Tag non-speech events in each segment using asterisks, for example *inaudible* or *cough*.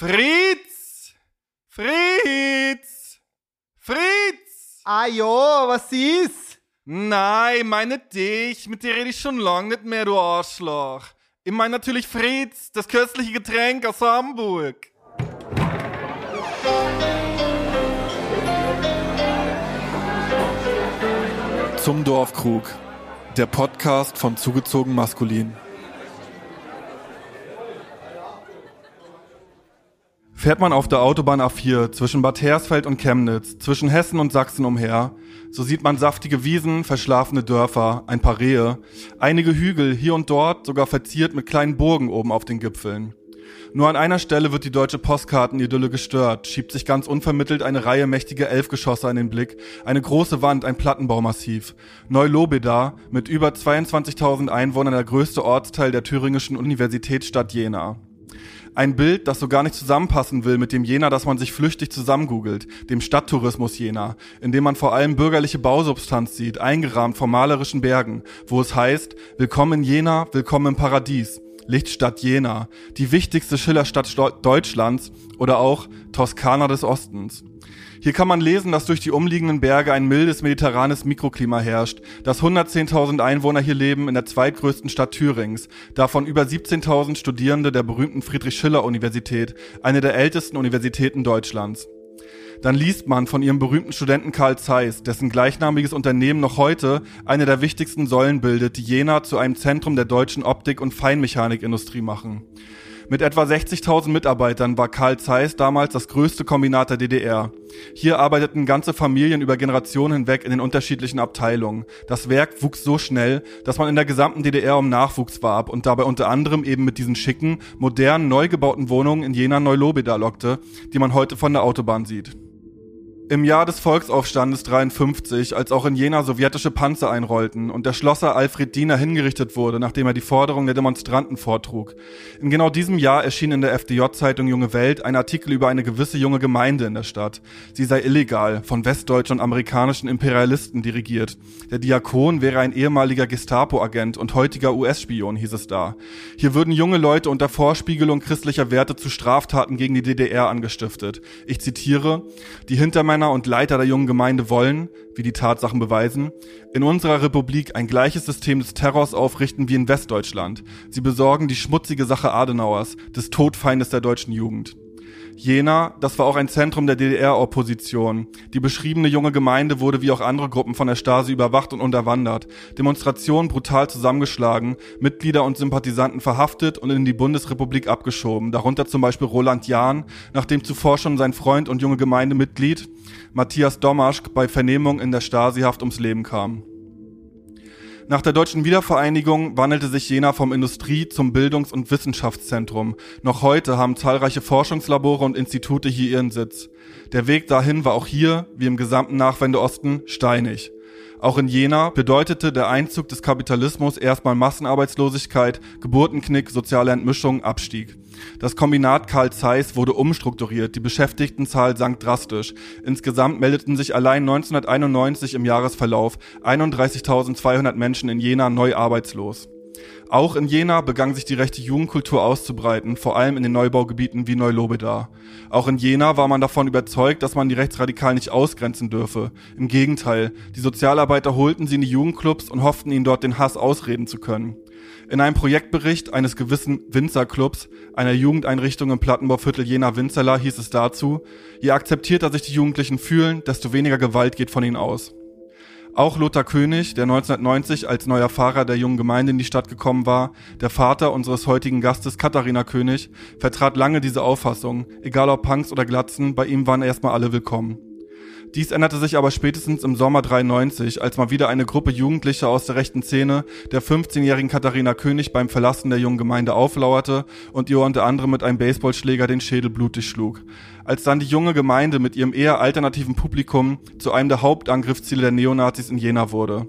Fritz! Fritz! Fritz! Ah jo, was ist? Nein, meine dich, mit dir rede ich schon lang nicht mehr, du Arschloch. Ich meine natürlich Fritz, das köstliche Getränk aus Hamburg. Zum Dorfkrug. Der Podcast von Zugezogen Maskulin. Fährt man auf der Autobahn A4 zwischen Bad Hersfeld und Chemnitz, zwischen Hessen und Sachsen umher, so sieht man saftige Wiesen, verschlafene Dörfer, ein paar Rehe, einige Hügel, hier und dort sogar verziert mit kleinen Burgen oben auf den Gipfeln. Nur an einer Stelle wird die deutsche Postkartenidylle gestört, schiebt sich ganz unvermittelt eine Reihe mächtiger Elfgeschosse an den Blick, eine große Wand, ein Plattenbaumassiv. Neu-Lobeda, mit über 22.000 Einwohnern der größte Ortsteil der thüringischen Universitätsstadt Jena. Ein Bild, das so gar nicht zusammenpassen will mit dem Jena, das man sich flüchtig zusammengoogelt, dem Stadttourismus Jena, in dem man vor allem bürgerliche Bausubstanz sieht, eingerahmt vor malerischen Bergen, wo es heißt, willkommen in Jena, willkommen im Paradies. Lichtstadt Jena, die wichtigste Schillerstadt Deutschlands oder auch Toskana des Ostens. Hier kann man lesen, dass durch die umliegenden Berge ein mildes mediterranes Mikroklima herrscht, dass 110.000 Einwohner hier leben in der zweitgrößten Stadt Thürings, davon über 17.000 Studierende der berühmten Friedrich-Schiller-Universität, eine der ältesten Universitäten Deutschlands. Dann liest man von ihrem berühmten Studenten Karl Zeiss, dessen gleichnamiges Unternehmen noch heute eine der wichtigsten Säulen bildet, die Jena zu einem Zentrum der deutschen Optik- und Feinmechanikindustrie machen. Mit etwa 60.000 Mitarbeitern war Karl Zeiss damals das größte Kombinat der DDR. Hier arbeiteten ganze Familien über Generationen hinweg in den unterschiedlichen Abteilungen. Das Werk wuchs so schnell, dass man in der gesamten DDR um Nachwuchs warb und dabei unter anderem eben mit diesen schicken, modernen, neu gebauten Wohnungen in Jena Neulobeda lockte, die man heute von der Autobahn sieht. Im Jahr des Volksaufstandes 53, als auch in Jena sowjetische Panzer einrollten und der Schlosser Alfred Diener hingerichtet wurde, nachdem er die Forderung der Demonstranten vortrug. In genau diesem Jahr erschien in der FDJ-Zeitung Junge Welt ein Artikel über eine gewisse junge Gemeinde in der Stadt. Sie sei illegal, von westdeutschen und amerikanischen Imperialisten dirigiert. Der Diakon wäre ein ehemaliger Gestapo-Agent und heutiger US-Spion, hieß es da. Hier würden junge Leute unter Vorspiegelung christlicher Werte zu Straftaten gegen die DDR angestiftet. Ich zitiere, die hinter Männer und Leiter der jungen Gemeinde wollen, wie die Tatsachen beweisen, in unserer Republik ein gleiches System des Terrors aufrichten wie in Westdeutschland. Sie besorgen die schmutzige Sache Adenauers, des Todfeindes der deutschen Jugend. Jena, das war auch ein Zentrum der DDR-Opposition. Die beschriebene junge Gemeinde wurde wie auch andere Gruppen von der Stasi überwacht und unterwandert, Demonstrationen brutal zusammengeschlagen, Mitglieder und Sympathisanten verhaftet und in die Bundesrepublik abgeschoben, darunter zum Beispiel Roland Jahn, nachdem zuvor schon sein Freund und junge Gemeindemitglied Matthias Domaschk bei Vernehmung in der Stasi-Haft ums Leben kam. Nach der deutschen Wiedervereinigung wandelte sich Jena vom Industrie- zum Bildungs- und Wissenschaftszentrum. Noch heute haben zahlreiche Forschungslabore und Institute hier ihren Sitz. Der Weg dahin war auch hier, wie im gesamten Nachwendeosten, steinig. Auch in Jena bedeutete der Einzug des Kapitalismus erstmal Massenarbeitslosigkeit, Geburtenknick, soziale Entmischung, Abstieg. Das Kombinat Karl Zeiss wurde umstrukturiert, die Beschäftigtenzahl sank drastisch. Insgesamt meldeten sich allein 1991 im Jahresverlauf 31.200 Menschen in Jena neu arbeitslos. Auch in Jena begann sich die rechte Jugendkultur auszubreiten, vor allem in den Neubaugebieten wie Neulobeda. Auch in Jena war man davon überzeugt, dass man die Rechtsradikalen nicht ausgrenzen dürfe. Im Gegenteil, die Sozialarbeiter holten sie in die Jugendclubs und hofften ihnen dort den Hass ausreden zu können. In einem Projektbericht eines gewissen Winzerclubs, einer Jugendeinrichtung im Plattenbauviertel Jena-Winzerla, hieß es dazu, je akzeptierter sich die Jugendlichen fühlen, desto weniger Gewalt geht von ihnen aus. Auch Lothar König, der 1990 als neuer Fahrer der jungen Gemeinde in die Stadt gekommen war, der Vater unseres heutigen Gastes Katharina König, vertrat lange diese Auffassung. Egal ob Punks oder Glatzen, bei ihm waren erstmal alle willkommen. Dies änderte sich aber spätestens im Sommer 93, als mal wieder eine Gruppe Jugendlicher aus der rechten Szene der 15-jährigen Katharina König beim Verlassen der jungen Gemeinde auflauerte und ihr unter anderem mit einem Baseballschläger den Schädel blutig schlug. Als dann die junge Gemeinde mit ihrem eher alternativen Publikum zu einem der Hauptangriffsziele der Neonazis in Jena wurde.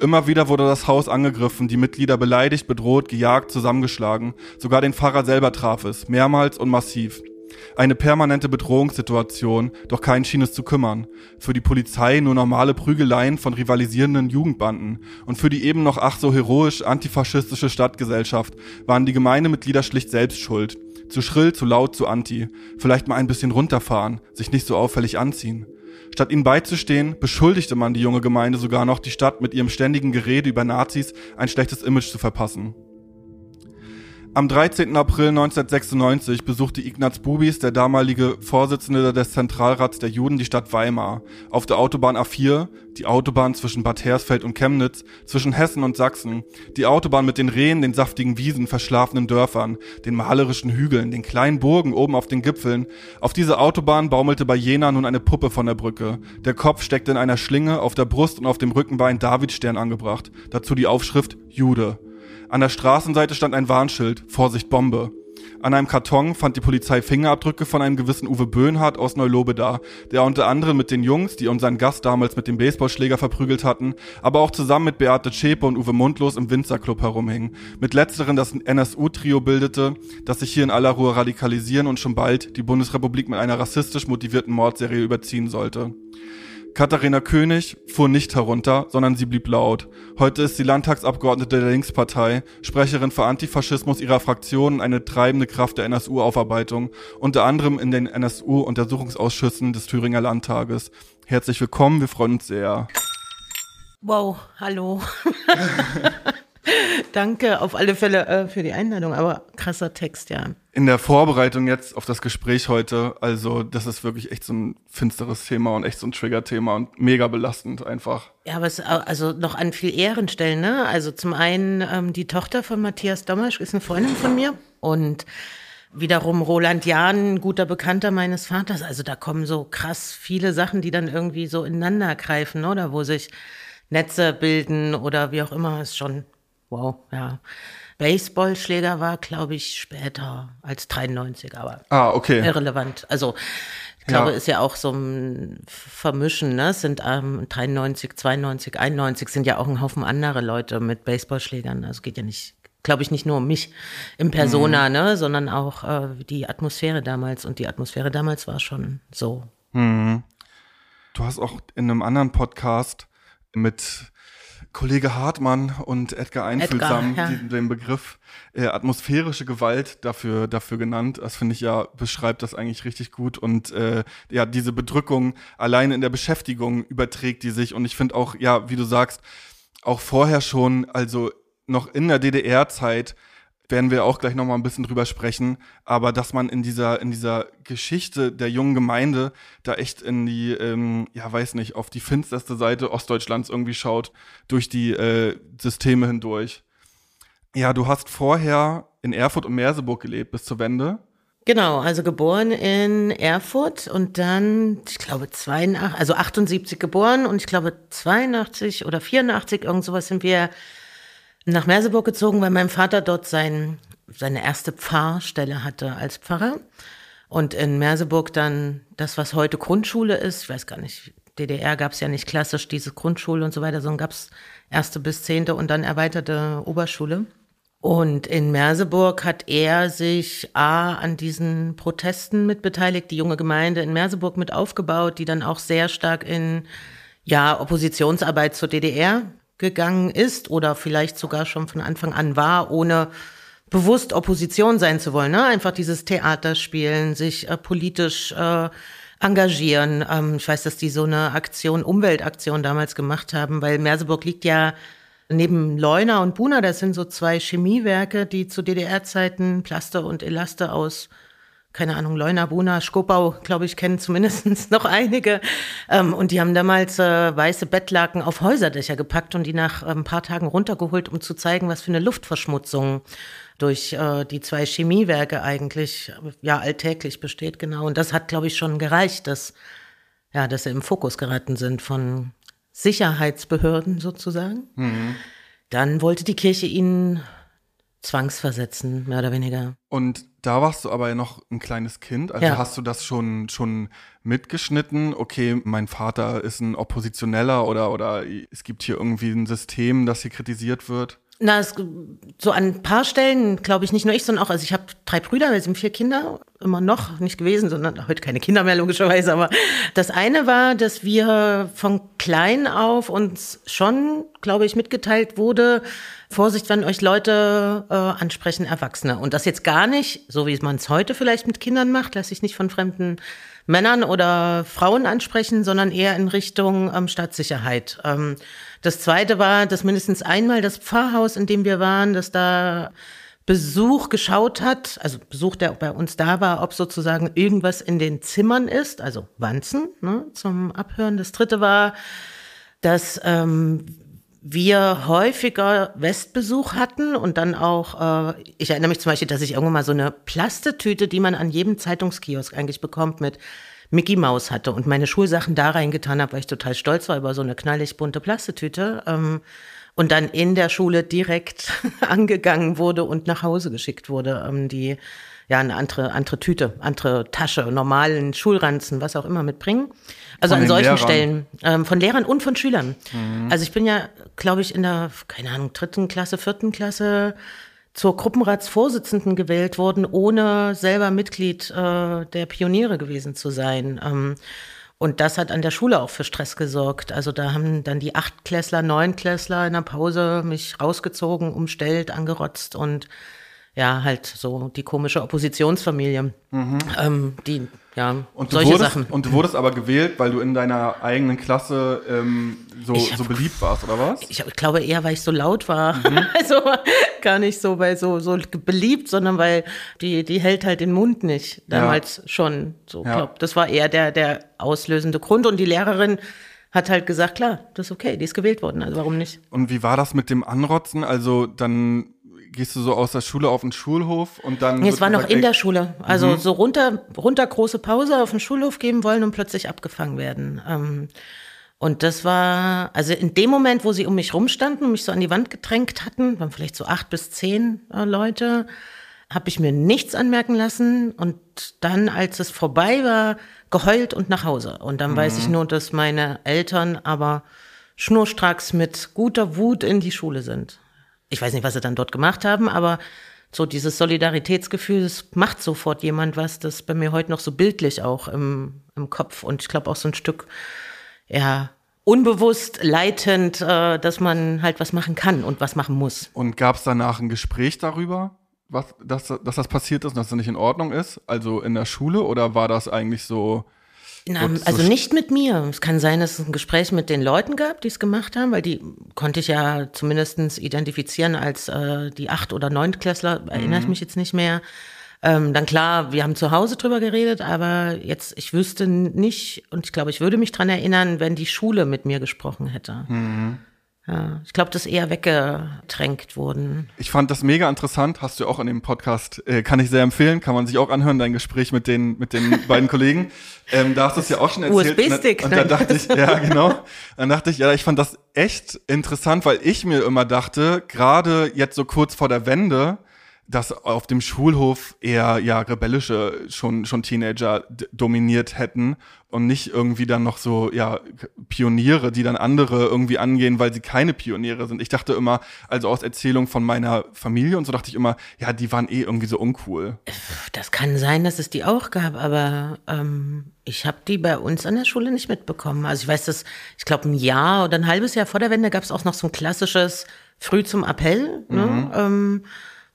Immer wieder wurde das Haus angegriffen, die Mitglieder beleidigt, bedroht, gejagt, zusammengeschlagen. Sogar den Pfarrer selber traf es, mehrmals und massiv. Eine permanente Bedrohungssituation, doch keinen schien es zu kümmern. Für die Polizei nur normale Prügeleien von rivalisierenden Jugendbanden. Und für die eben noch ach so heroisch antifaschistische Stadtgesellschaft waren die Gemeindemitglieder schlicht selbst schuld. Zu schrill, zu laut, zu anti. Vielleicht mal ein bisschen runterfahren, sich nicht so auffällig anziehen. Statt ihnen beizustehen, beschuldigte man die junge Gemeinde sogar noch, die Stadt mit ihrem ständigen Gerede über Nazis ein schlechtes Image zu verpassen. Am 13. April 1996 besuchte Ignaz Bubis, der damalige Vorsitzende des Zentralrats der Juden, die Stadt Weimar. Auf der Autobahn A4, die Autobahn zwischen Bad Hersfeld und Chemnitz, zwischen Hessen und Sachsen, die Autobahn mit den Rehen, den saftigen Wiesen, verschlafenen Dörfern, den malerischen Hügeln, den kleinen Burgen oben auf den Gipfeln. Auf diese Autobahn baumelte bei Jena nun eine Puppe von der Brücke. Der Kopf steckte in einer Schlinge, auf der Brust und auf dem Rücken war ein Davidstern angebracht. Dazu die Aufschrift Jude. An der Straßenseite stand ein Warnschild, Vorsicht Bombe. An einem Karton fand die Polizei Fingerabdrücke von einem gewissen Uwe Böhnhardt aus Neulobeda, der unter anderem mit den Jungs, die unseren Gast damals mit dem Baseballschläger verprügelt hatten, aber auch zusammen mit Beate Zschäpe und Uwe Mundlos im Winzerclub herumhing. Mit letzteren das NSU-Trio bildete, das sich hier in aller Ruhe radikalisieren und schon bald die Bundesrepublik mit einer rassistisch motivierten Mordserie überziehen sollte. Katharina König fuhr nicht herunter, sondern sie blieb laut. Heute ist sie Landtagsabgeordnete der Linkspartei, Sprecherin für Antifaschismus ihrer Fraktion, eine treibende Kraft der NSU-Aufarbeitung, unter anderem in den NSU-Untersuchungsausschüssen des Thüringer Landtages. Herzlich willkommen, wir freuen uns sehr. Wow, hallo. *laughs* Danke auf alle Fälle äh, für die Einladung, aber krasser Text, ja. In der Vorbereitung jetzt auf das Gespräch heute, also das ist wirklich echt so ein finsteres Thema und echt so ein Trigger-Thema und mega belastend einfach. Ja, aber es also noch an viel Ehrenstellen, ne? Also zum einen ähm, die Tochter von Matthias Dommersch ist eine Freundin von mir und wiederum Roland Jahn, guter Bekannter meines Vaters. Also da kommen so krass viele Sachen, die dann irgendwie so ineinander greifen, oder wo sich Netze bilden oder wie auch immer, ist schon wow, ja. Baseballschläger war, glaube ich, später als 93, aber ah, okay. irrelevant. Also ich glaube, ja. ist ja auch so ein Vermischen, ne? Es sind ähm, 93, 92, 91 sind ja auch ein Haufen andere Leute mit Baseballschlägern. Also geht ja nicht, glaube ich, nicht nur um mich im Persona, mhm. ne? Sondern auch äh, die Atmosphäre damals. Und die Atmosphäre damals war schon so. Mhm. Du hast auch in einem anderen Podcast mit Kollege Hartmann und Edgar Einfühlsam Edgar, ja. den Begriff äh, atmosphärische Gewalt dafür dafür genannt. Das finde ich ja beschreibt das eigentlich richtig gut und äh, ja diese Bedrückung alleine in der Beschäftigung überträgt die sich und ich finde auch ja wie du sagst auch vorher schon also noch in der DDR-Zeit werden wir auch gleich noch mal ein bisschen drüber sprechen, aber dass man in dieser in dieser Geschichte der jungen Gemeinde da echt in die ähm, ja weiß nicht auf die finsterste Seite Ostdeutschlands irgendwie schaut durch die äh, Systeme hindurch. Ja, du hast vorher in Erfurt und Merseburg gelebt bis zur Wende. Genau, also geboren in Erfurt und dann, ich glaube, 82, also 78 geboren und ich glaube 82 oder 84, irgend sowas sind wir nach Merseburg gezogen, weil mein Vater dort sein, seine erste Pfarrstelle hatte als Pfarrer. Und in Merseburg dann das, was heute Grundschule ist, ich weiß gar nicht, DDR gab es ja nicht klassisch diese Grundschule und so weiter, sondern gab es erste bis zehnte und dann erweiterte Oberschule. Und in Merseburg hat er sich A an diesen Protesten mitbeteiligt, die junge Gemeinde in Merseburg mit aufgebaut, die dann auch sehr stark in ja, Oppositionsarbeit zur DDR gegangen ist oder vielleicht sogar schon von Anfang an war, ohne bewusst Opposition sein zu wollen. Ne? Einfach dieses Theater spielen, sich äh, politisch äh, engagieren. Ähm, ich weiß, dass die so eine Aktion, Umweltaktion damals gemacht haben, weil Merseburg liegt ja neben Leuna und Buna, das sind so zwei Chemiewerke, die zu DDR-Zeiten Plaste und Elaste aus keine Ahnung, Leuna, Buna, Skopau, glaube ich, kennen zumindest *laughs* noch einige. Ähm, und die haben damals äh, weiße Bettlaken auf Häuserdächer gepackt und die nach äh, ein paar Tagen runtergeholt, um zu zeigen, was für eine Luftverschmutzung durch äh, die zwei Chemiewerke eigentlich ja alltäglich besteht, genau. Und das hat, glaube ich, schon gereicht, dass, ja, dass sie im Fokus geraten sind von Sicherheitsbehörden sozusagen. Mhm. Dann wollte die Kirche ihnen zwangsversetzen, mehr oder weniger. Und da warst du aber ja noch ein kleines Kind. Also ja. hast du das schon, schon mitgeschnitten? Okay, mein Vater ist ein Oppositioneller oder, oder es gibt hier irgendwie ein System, das hier kritisiert wird? Na, es, so an ein paar Stellen, glaube ich, nicht nur ich, sondern auch, also ich habe drei Brüder, wir sind vier Kinder, immer noch nicht gewesen, sondern heute keine Kinder mehr, logischerweise. Aber das eine war, dass wir von klein auf uns schon, glaube ich, mitgeteilt wurde, Vorsicht, wenn euch Leute äh, ansprechen, Erwachsene. Und das jetzt gar nicht, so wie man es heute vielleicht mit Kindern macht, lasse ich nicht von fremden Männern oder Frauen ansprechen, sondern eher in Richtung ähm, Staatssicherheit. Ähm, das zweite war, dass mindestens einmal das Pfarrhaus, in dem wir waren, dass da Besuch geschaut hat, also Besuch, der bei uns da war, ob sozusagen irgendwas in den Zimmern ist, also Wanzen ne, zum Abhören. Das dritte war, dass ähm, wir häufiger Westbesuch hatten und dann auch, äh, ich erinnere mich zum Beispiel, dass ich irgendwann mal so eine Plastetüte, die man an jedem Zeitungskiosk eigentlich bekommt, mit Mickey Maus hatte und meine Schulsachen da reingetan habe, weil ich total stolz war über so eine knallig bunte Plastetüte. Ähm, und dann in der Schule direkt *laughs* angegangen wurde und nach Hause geschickt wurde. Ähm, die ja eine andere, andere Tüte, andere Tasche, normalen Schulranzen, was auch immer mitbringen. Also von an solchen Lehrern. Stellen. Ähm, von Lehrern und von Schülern. Mhm. Also ich bin ja, glaube ich, in der, keine Ahnung, dritten Klasse, vierten Klasse zur Gruppenratsvorsitzenden gewählt worden, ohne selber Mitglied äh, der Pioniere gewesen zu sein. Ähm, und das hat an der Schule auch für Stress gesorgt. Also da haben dann die Achtklässler, Neunklässler in der Pause mich rausgezogen, umstellt, angerotzt und ja, halt so die komische Oppositionsfamilie, mhm. ähm, die ja und solche wurdest, Sachen. Und du wurdest aber gewählt, weil du in deiner eigenen Klasse ähm, so, hab, so beliebt warst, oder was? Ich, ich, glaube eher, weil ich so laut war. Mhm. *laughs* Also gar nicht so, weil so, so beliebt, sondern weil die, die hält halt den Mund nicht. Damals ja. schon. So, ja. glaub, das war eher der, der auslösende Grund. Und die Lehrerin hat halt gesagt, klar, das ist okay, die ist gewählt worden, also warum nicht? Und wie war das mit dem Anrotzen? Also dann gehst du so aus der Schule auf den Schulhof und dann. Nee, es war noch in der Schule. Also mhm. so runter, runter große Pause auf den Schulhof geben wollen und plötzlich abgefangen werden. Ähm, und das war, also in dem Moment, wo sie um mich rumstanden und mich so an die Wand gedrängt hatten, waren vielleicht so acht bis zehn äh, Leute, habe ich mir nichts anmerken lassen und dann, als es vorbei war, geheult und nach Hause. Und dann mhm. weiß ich nur, dass meine Eltern aber schnurstracks mit guter Wut in die Schule sind ich weiß nicht, was sie dann dort gemacht haben, aber so dieses Solidaritätsgefühl, das macht sofort jemand was, das bei mir heute noch so bildlich auch im, im Kopf und ich glaube auch so ein Stück, ja, unbewusst leitend, äh, dass man halt was machen kann und was machen muss. Und gab es danach ein Gespräch darüber, was, dass, dass das passiert ist und dass das nicht in Ordnung ist? Also in der Schule oder war das eigentlich so, na, also nicht mit mir. Es kann sein, dass es ein Gespräch mit den Leuten gab, die es gemacht haben, weil die konnte ich ja zumindest identifizieren als äh, die Acht- oder Neuntklässler, erinnere ich mhm. mich jetzt nicht mehr. Ähm, dann klar, wir haben zu Hause drüber geredet, aber jetzt, ich wüsste nicht, und ich glaube, ich würde mich dran erinnern, wenn die Schule mit mir gesprochen hätte. Mhm. Ja, ich glaube, das eher weggedrängt worden. Ich fand das mega interessant, hast du auch in dem Podcast, äh, kann ich sehr empfehlen, kann man sich auch anhören, dein Gespräch mit den, mit den *laughs* beiden Kollegen. Ähm, da hast du es ja auch schon erzählt. USB-Stick. Und, und dann dachte ich, ja, *laughs* genau. Dann dachte ich, ja, ich fand das echt interessant, weil ich mir immer dachte, gerade jetzt so kurz vor der Wende, dass auf dem Schulhof eher ja rebellische schon schon Teenager dominiert hätten und nicht irgendwie dann noch so ja Pioniere, die dann andere irgendwie angehen, weil sie keine Pioniere sind. Ich dachte immer, also aus Erzählung von meiner Familie und so dachte ich immer, ja, die waren eh irgendwie so uncool. Das kann sein, dass es die auch gab, aber ähm, ich habe die bei uns an der Schule nicht mitbekommen. Also ich weiß, dass ich glaube ein Jahr oder ein halbes Jahr vor der Wende gab es auch noch so ein klassisches Früh zum Appell. Ne? Mhm. Ähm,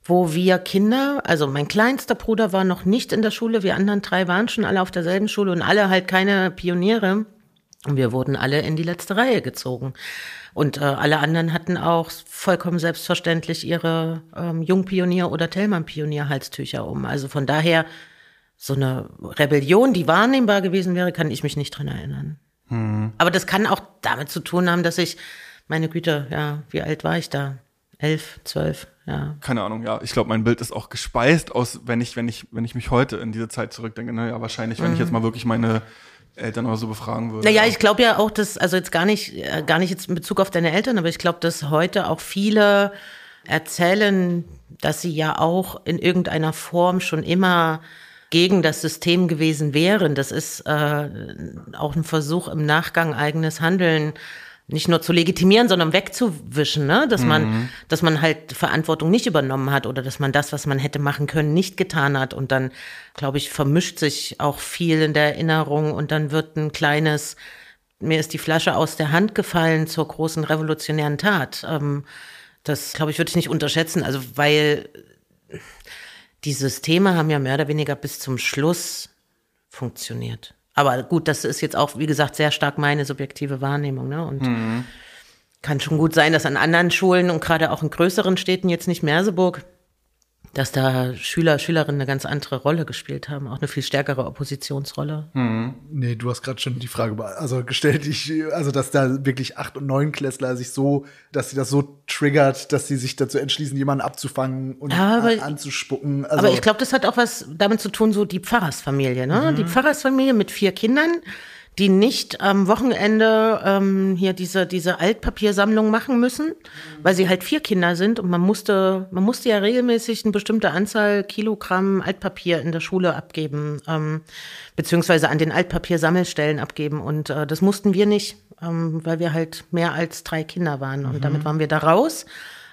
wo wir Kinder, also mein kleinster Bruder war noch nicht in der Schule, wir anderen drei waren schon alle auf derselben Schule und alle halt keine Pioniere. Und wir wurden alle in die letzte Reihe gezogen. Und äh, alle anderen hatten auch vollkommen selbstverständlich ihre ähm, Jungpionier- oder Tellmann-Pionier-Halstücher um. Also von daher, so eine Rebellion, die wahrnehmbar gewesen wäre, kann ich mich nicht dran erinnern. Hm. Aber das kann auch damit zu tun haben, dass ich, meine Güte, ja, wie alt war ich da? Elf, zwölf, ja. Keine Ahnung, ja. Ich glaube, mein Bild ist auch gespeist aus, wenn ich, wenn ich, wenn ich mich heute in diese Zeit zurückdenke. Naja, wahrscheinlich, wenn mhm. ich jetzt mal wirklich meine Eltern oder so befragen würde. Naja, ich glaube ja auch, dass, also jetzt gar nicht, äh, gar nicht jetzt in Bezug auf deine Eltern, aber ich glaube, dass heute auch viele erzählen, dass sie ja auch in irgendeiner Form schon immer gegen das System gewesen wären. Das ist äh, auch ein Versuch im Nachgang eigenes Handeln nicht nur zu legitimieren, sondern wegzuwischen, ne? dass man, dass man halt Verantwortung nicht übernommen hat oder dass man das, was man hätte machen können, nicht getan hat und dann, glaube ich, vermischt sich auch viel in der Erinnerung und dann wird ein kleines, mir ist die Flasche aus der Hand gefallen zur großen revolutionären Tat. Ähm, das, glaube ich, würde ich nicht unterschätzen, also weil die Systeme haben ja mehr oder weniger bis zum Schluss funktioniert. Aber gut, das ist jetzt auch, wie gesagt, sehr stark meine subjektive Wahrnehmung. Ne? Und kann schon gut sein, dass an anderen Schulen und gerade auch in größeren Städten, jetzt nicht Merseburg, dass da Schüler, Schülerinnen eine ganz andere Rolle gespielt haben, auch eine viel stärkere Oppositionsrolle. Nee, du hast gerade schon die Frage also gestellt, ich, also dass da wirklich Acht- und Neunklässler sich so, dass sie das so triggert, dass sie sich dazu entschließen, jemanden abzufangen und Ja, aber- an, anzuspucken. Also, Aber ich glaube, das hat auch was damit zu tun, so die Pfarrersfamilie, ne? Die Pfarrersfamilie mit vier Kindern, die nicht am Wochenende ähm, hier diese, diese Altpapiersammlung machen müssen, weil sie halt vier Kinder sind und man musste, man musste ja regelmäßig eine bestimmte Anzahl Kilogramm Altpapier in der Schule abgeben, ähm, beziehungsweise an den Altpapiersammelstellen abgeben. Und äh, das mussten wir nicht, ähm, weil wir halt mehr als drei Kinder waren. Und damit waren wir da raus.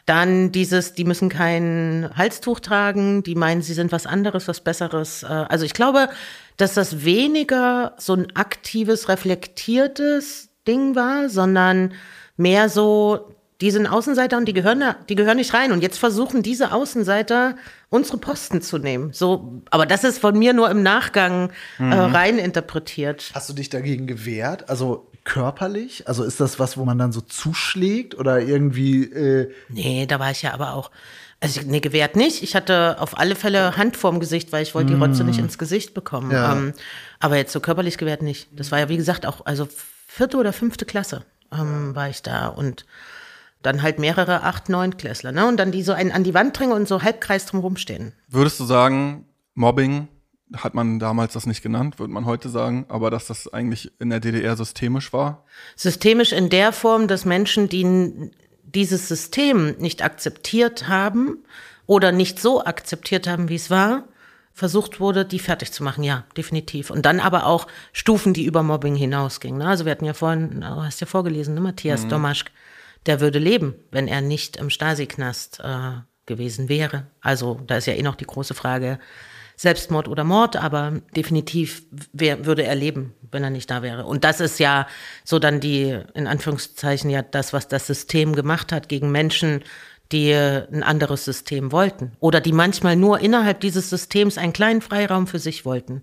Dann dieses, die müssen kein Halstuch tragen, die meinen, sie sind was anderes, was Besseres. Äh, Also ich glaube, dass das weniger so ein aktives, reflektiertes Ding war, sondern mehr so, die sind Außenseiter und die gehören da, die gehören nicht rein. Und jetzt versuchen diese Außenseiter unsere Posten zu nehmen. So, aber das ist von mir nur im Nachgang äh, rein interpretiert. hast du dich dagegen gewehrt? Also körperlich? Also ist das was, wo man dann so zuschlägt oder irgendwie äh, Nee, da war ich ja aber auch. Also, nee, gewährt nicht. Ich hatte auf alle Fälle Hand vorm Gesicht, weil ich wollte die Rotze nicht ins Gesicht bekommen. Ja. Ähm, aber jetzt so körperlich gewährt nicht. Das war ja, wie gesagt, auch, also vierte oder fünfte Klasse ähm, war ich da und dann halt mehrere acht, neun Klässler, ne? Und dann die so einen an die Wand drängen und so halbkreis drumherum stehen. Würdest du sagen, Mobbing hat man damals das nicht genannt, würde man heute sagen, aber dass das eigentlich in der DDR systemisch war? Systemisch in der Form, dass Menschen, die dieses System nicht akzeptiert haben oder nicht so akzeptiert haben, wie es war, versucht wurde, die fertig zu machen. Ja, definitiv. Und dann aber auch Stufen, die über Mobbing hinausgingen. ne? Also wir hatten ja vorhin, du hast ja vorgelesen, ne? Matthias Domaschk, der würde leben, wenn er nicht im Stasi-Knast äh, gewesen wäre. Also da ist ja eh noch die große Frage, Selbstmord oder Mord, aber definitiv wer, würde er leben, wenn er nicht da wäre. Und das ist ja so dann die, in Anführungszeichen, ja das, was das System gemacht hat gegen Menschen, die äh, ein anderes System wollten. Oder die manchmal nur innerhalb dieses Systems einen kleinen Freiraum für sich wollten,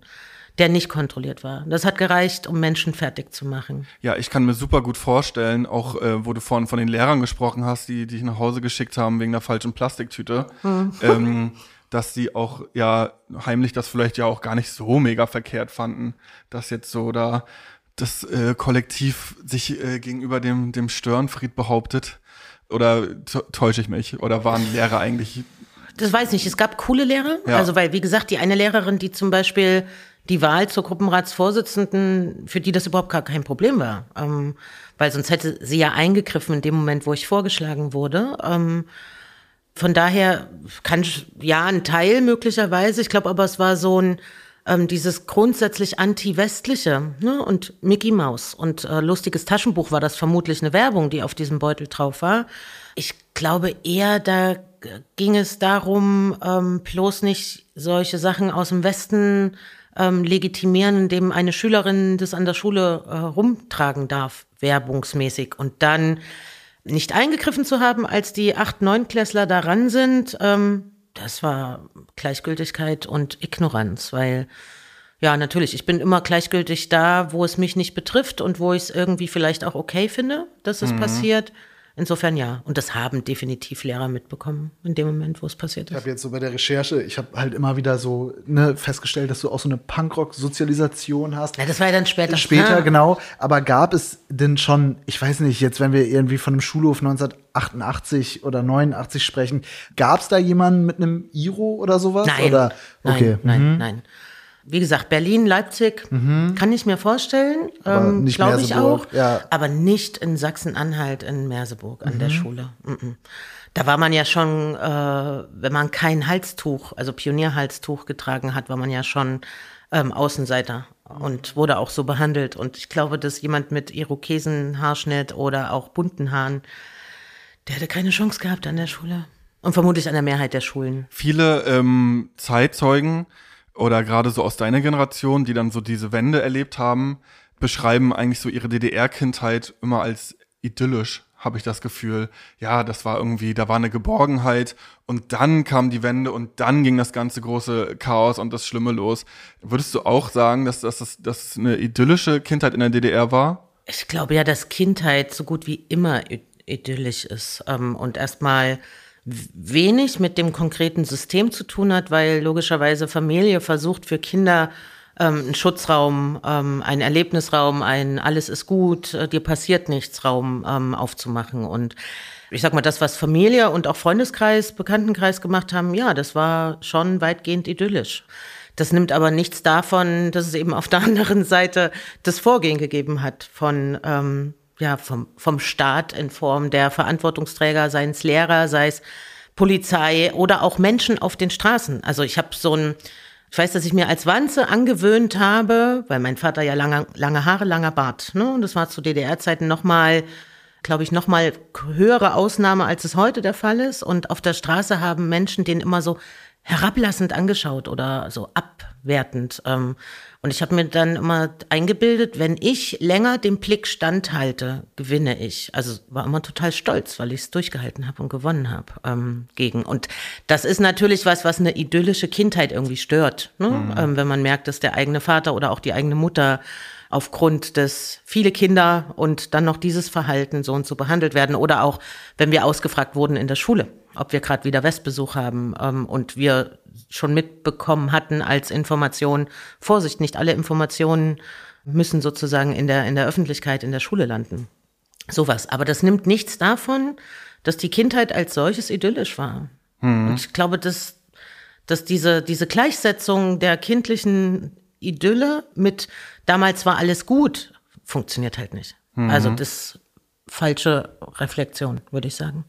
der nicht kontrolliert war. Das hat gereicht, um Menschen fertig zu machen. Ja, ich kann mir super gut vorstellen, auch äh, wo du vorhin von den Lehrern gesprochen hast, die dich nach Hause geschickt haben wegen der falschen Plastiktüte, ähm, *laughs* dass sie auch ja heimlich das vielleicht ja auch gar nicht so mega verkehrt fanden, dass jetzt so da das äh, Kollektiv sich äh, gegenüber dem dem Störenfried behauptet. Oder täusche ich mich? Oder waren Lehrer eigentlich Das weiß ich nicht. Es gab coole Lehrer. Ja. Also, weil, wie gesagt, die eine Lehrerin, die zum Beispiel die Wahl zur Gruppenratsvorsitzenden, für die das überhaupt gar kein Problem war. Ähm, weil sonst hätte sie ja eingegriffen in dem Moment, wo ich vorgeschlagen wurde. Ähm, von daher kann ich, ja, ein Teil möglicherweise. Ich glaube aber, es war so ein, ähm, dieses grundsätzlich anti-westliche ne? und Mickey Mouse und äh, lustiges Taschenbuch war das vermutlich eine Werbung, die auf diesem Beutel drauf war. Ich glaube eher, da ging es darum, ähm, bloß nicht solche Sachen aus dem Westen ähm, legitimieren, indem eine Schülerin das an der Schule äh, rumtragen darf, werbungsmäßig. Und dann nicht eingegriffen zu haben, als die acht, neunklässler daran sind, ähm, das war Gleichgültigkeit und Ignoranz, weil ja, natürlich, ich bin immer gleichgültig da, wo es mich nicht betrifft und wo ich es irgendwie vielleicht auch okay finde, dass es passiert. Insofern ja. Und das haben definitiv Lehrer mitbekommen in dem Moment, wo es passiert Ich ist. habe jetzt so bei der Recherche, ich habe halt immer wieder so ne, festgestellt, dass du auch so eine Punkrock-Sozialisation hast. Na, das war ja dann später. Später, Ah. genau. Aber gab es denn schon, ich weiß nicht, jetzt, wenn wir irgendwie von einem Schulhof 1988 oder 89 sprechen, gab es da jemanden mit einem Iro oder sowas? Nein, Oder? Okay. nein, mhm. nein, nein. Wie gesagt, Berlin, Leipzig, kann ich mir vorstellen, Aber ähm, nicht glaube ich auch, ja. aber nicht in Sachsen-Anhalt, in Merseburg an der Schule. Mhm. Da war man ja schon, äh, wenn man kein Halstuch, also Pionierhalstuch getragen hat, war man ja schon ähm, Außenseiter. und wurde auch so behandelt. Und ich glaube, dass jemand mit Irokesenhaarschnitt oder auch bunten Haaren, der hätte keine Chance gehabt an der Schule. Und vermutlich an der Mehrheit der Schulen. Viele ähm, Zeitzeugen oder gerade so aus deiner Generation, die dann so diese Wende erlebt haben, beschreiben eigentlich so ihre DDR-Kindheit immer als idyllisch, habe ich das Gefühl. Ja, das war irgendwie, da war eine Geborgenheit und dann kam die Wende und dann ging das ganze große Chaos und das Schlimme los. Würdest du auch sagen, dass das, dass das eine idyllische Kindheit in der DDR war? Ich glaube ja, dass Kindheit so gut wie immer idyllisch ist ähm, und erstmal wenig mit dem konkreten System zu tun hat, weil logischerweise Familie versucht für Kinder ähm, einen Schutzraum, ähm, einen Erlebnisraum, ein alles ist gut, äh, dir passiert nichts Raum ähm, aufzumachen. Und ich sag mal, das, was Familie und auch Freundeskreis, Bekanntenkreis gemacht haben, ja, das war schon weitgehend idyllisch. Das nimmt aber nichts davon, dass es eben auf der *laughs* anderen Seite das Vorgehen gegeben hat von ähm, ja, vom, vom Staat in Form der Verantwortungsträger, seien es Lehrer, sei es Polizei oder auch Menschen auf den Straßen. Also ich habe so ein, ich weiß, dass ich mir als Wanze angewöhnt habe, weil mein Vater ja lange, lange Haare, langer Bart, ne? Und das war zu DDR-Zeiten nochmal, glaube ich, nochmal höhere Ausnahme, als es heute der Fall ist. Und auf der Straße haben Menschen den immer so herablassend angeschaut oder so abwertend. Ähm, und ich habe mir dann immer eingebildet, wenn ich länger dem Blick standhalte, gewinne ich. Also war immer total stolz, weil ich es durchgehalten habe und gewonnen habe ähm, gegen. Und das ist natürlich was, was eine idyllische Kindheit irgendwie stört, ne? Mhm. Ähm, wenn man merkt, dass der eigene Vater oder auch die eigene Mutter aufgrund des viele Kinder und dann noch dieses Verhalten so und so behandelt werden oder auch, wenn wir ausgefragt wurden in der Schule, ob wir gerade wieder Westbesuch haben ähm, und wir schon mitbekommen hatten als Information. Vorsicht, nicht alle Informationen müssen sozusagen in der, in der Öffentlichkeit, in der Schule landen. Sowas. Aber das nimmt nichts davon, dass die Kindheit als solches idyllisch war. Mhm. Und ich glaube, dass, dass diese, diese Gleichsetzung der kindlichen Idylle mit damals war alles gut funktioniert halt nicht. Mhm. Also das falsche Reflexion, würde ich sagen.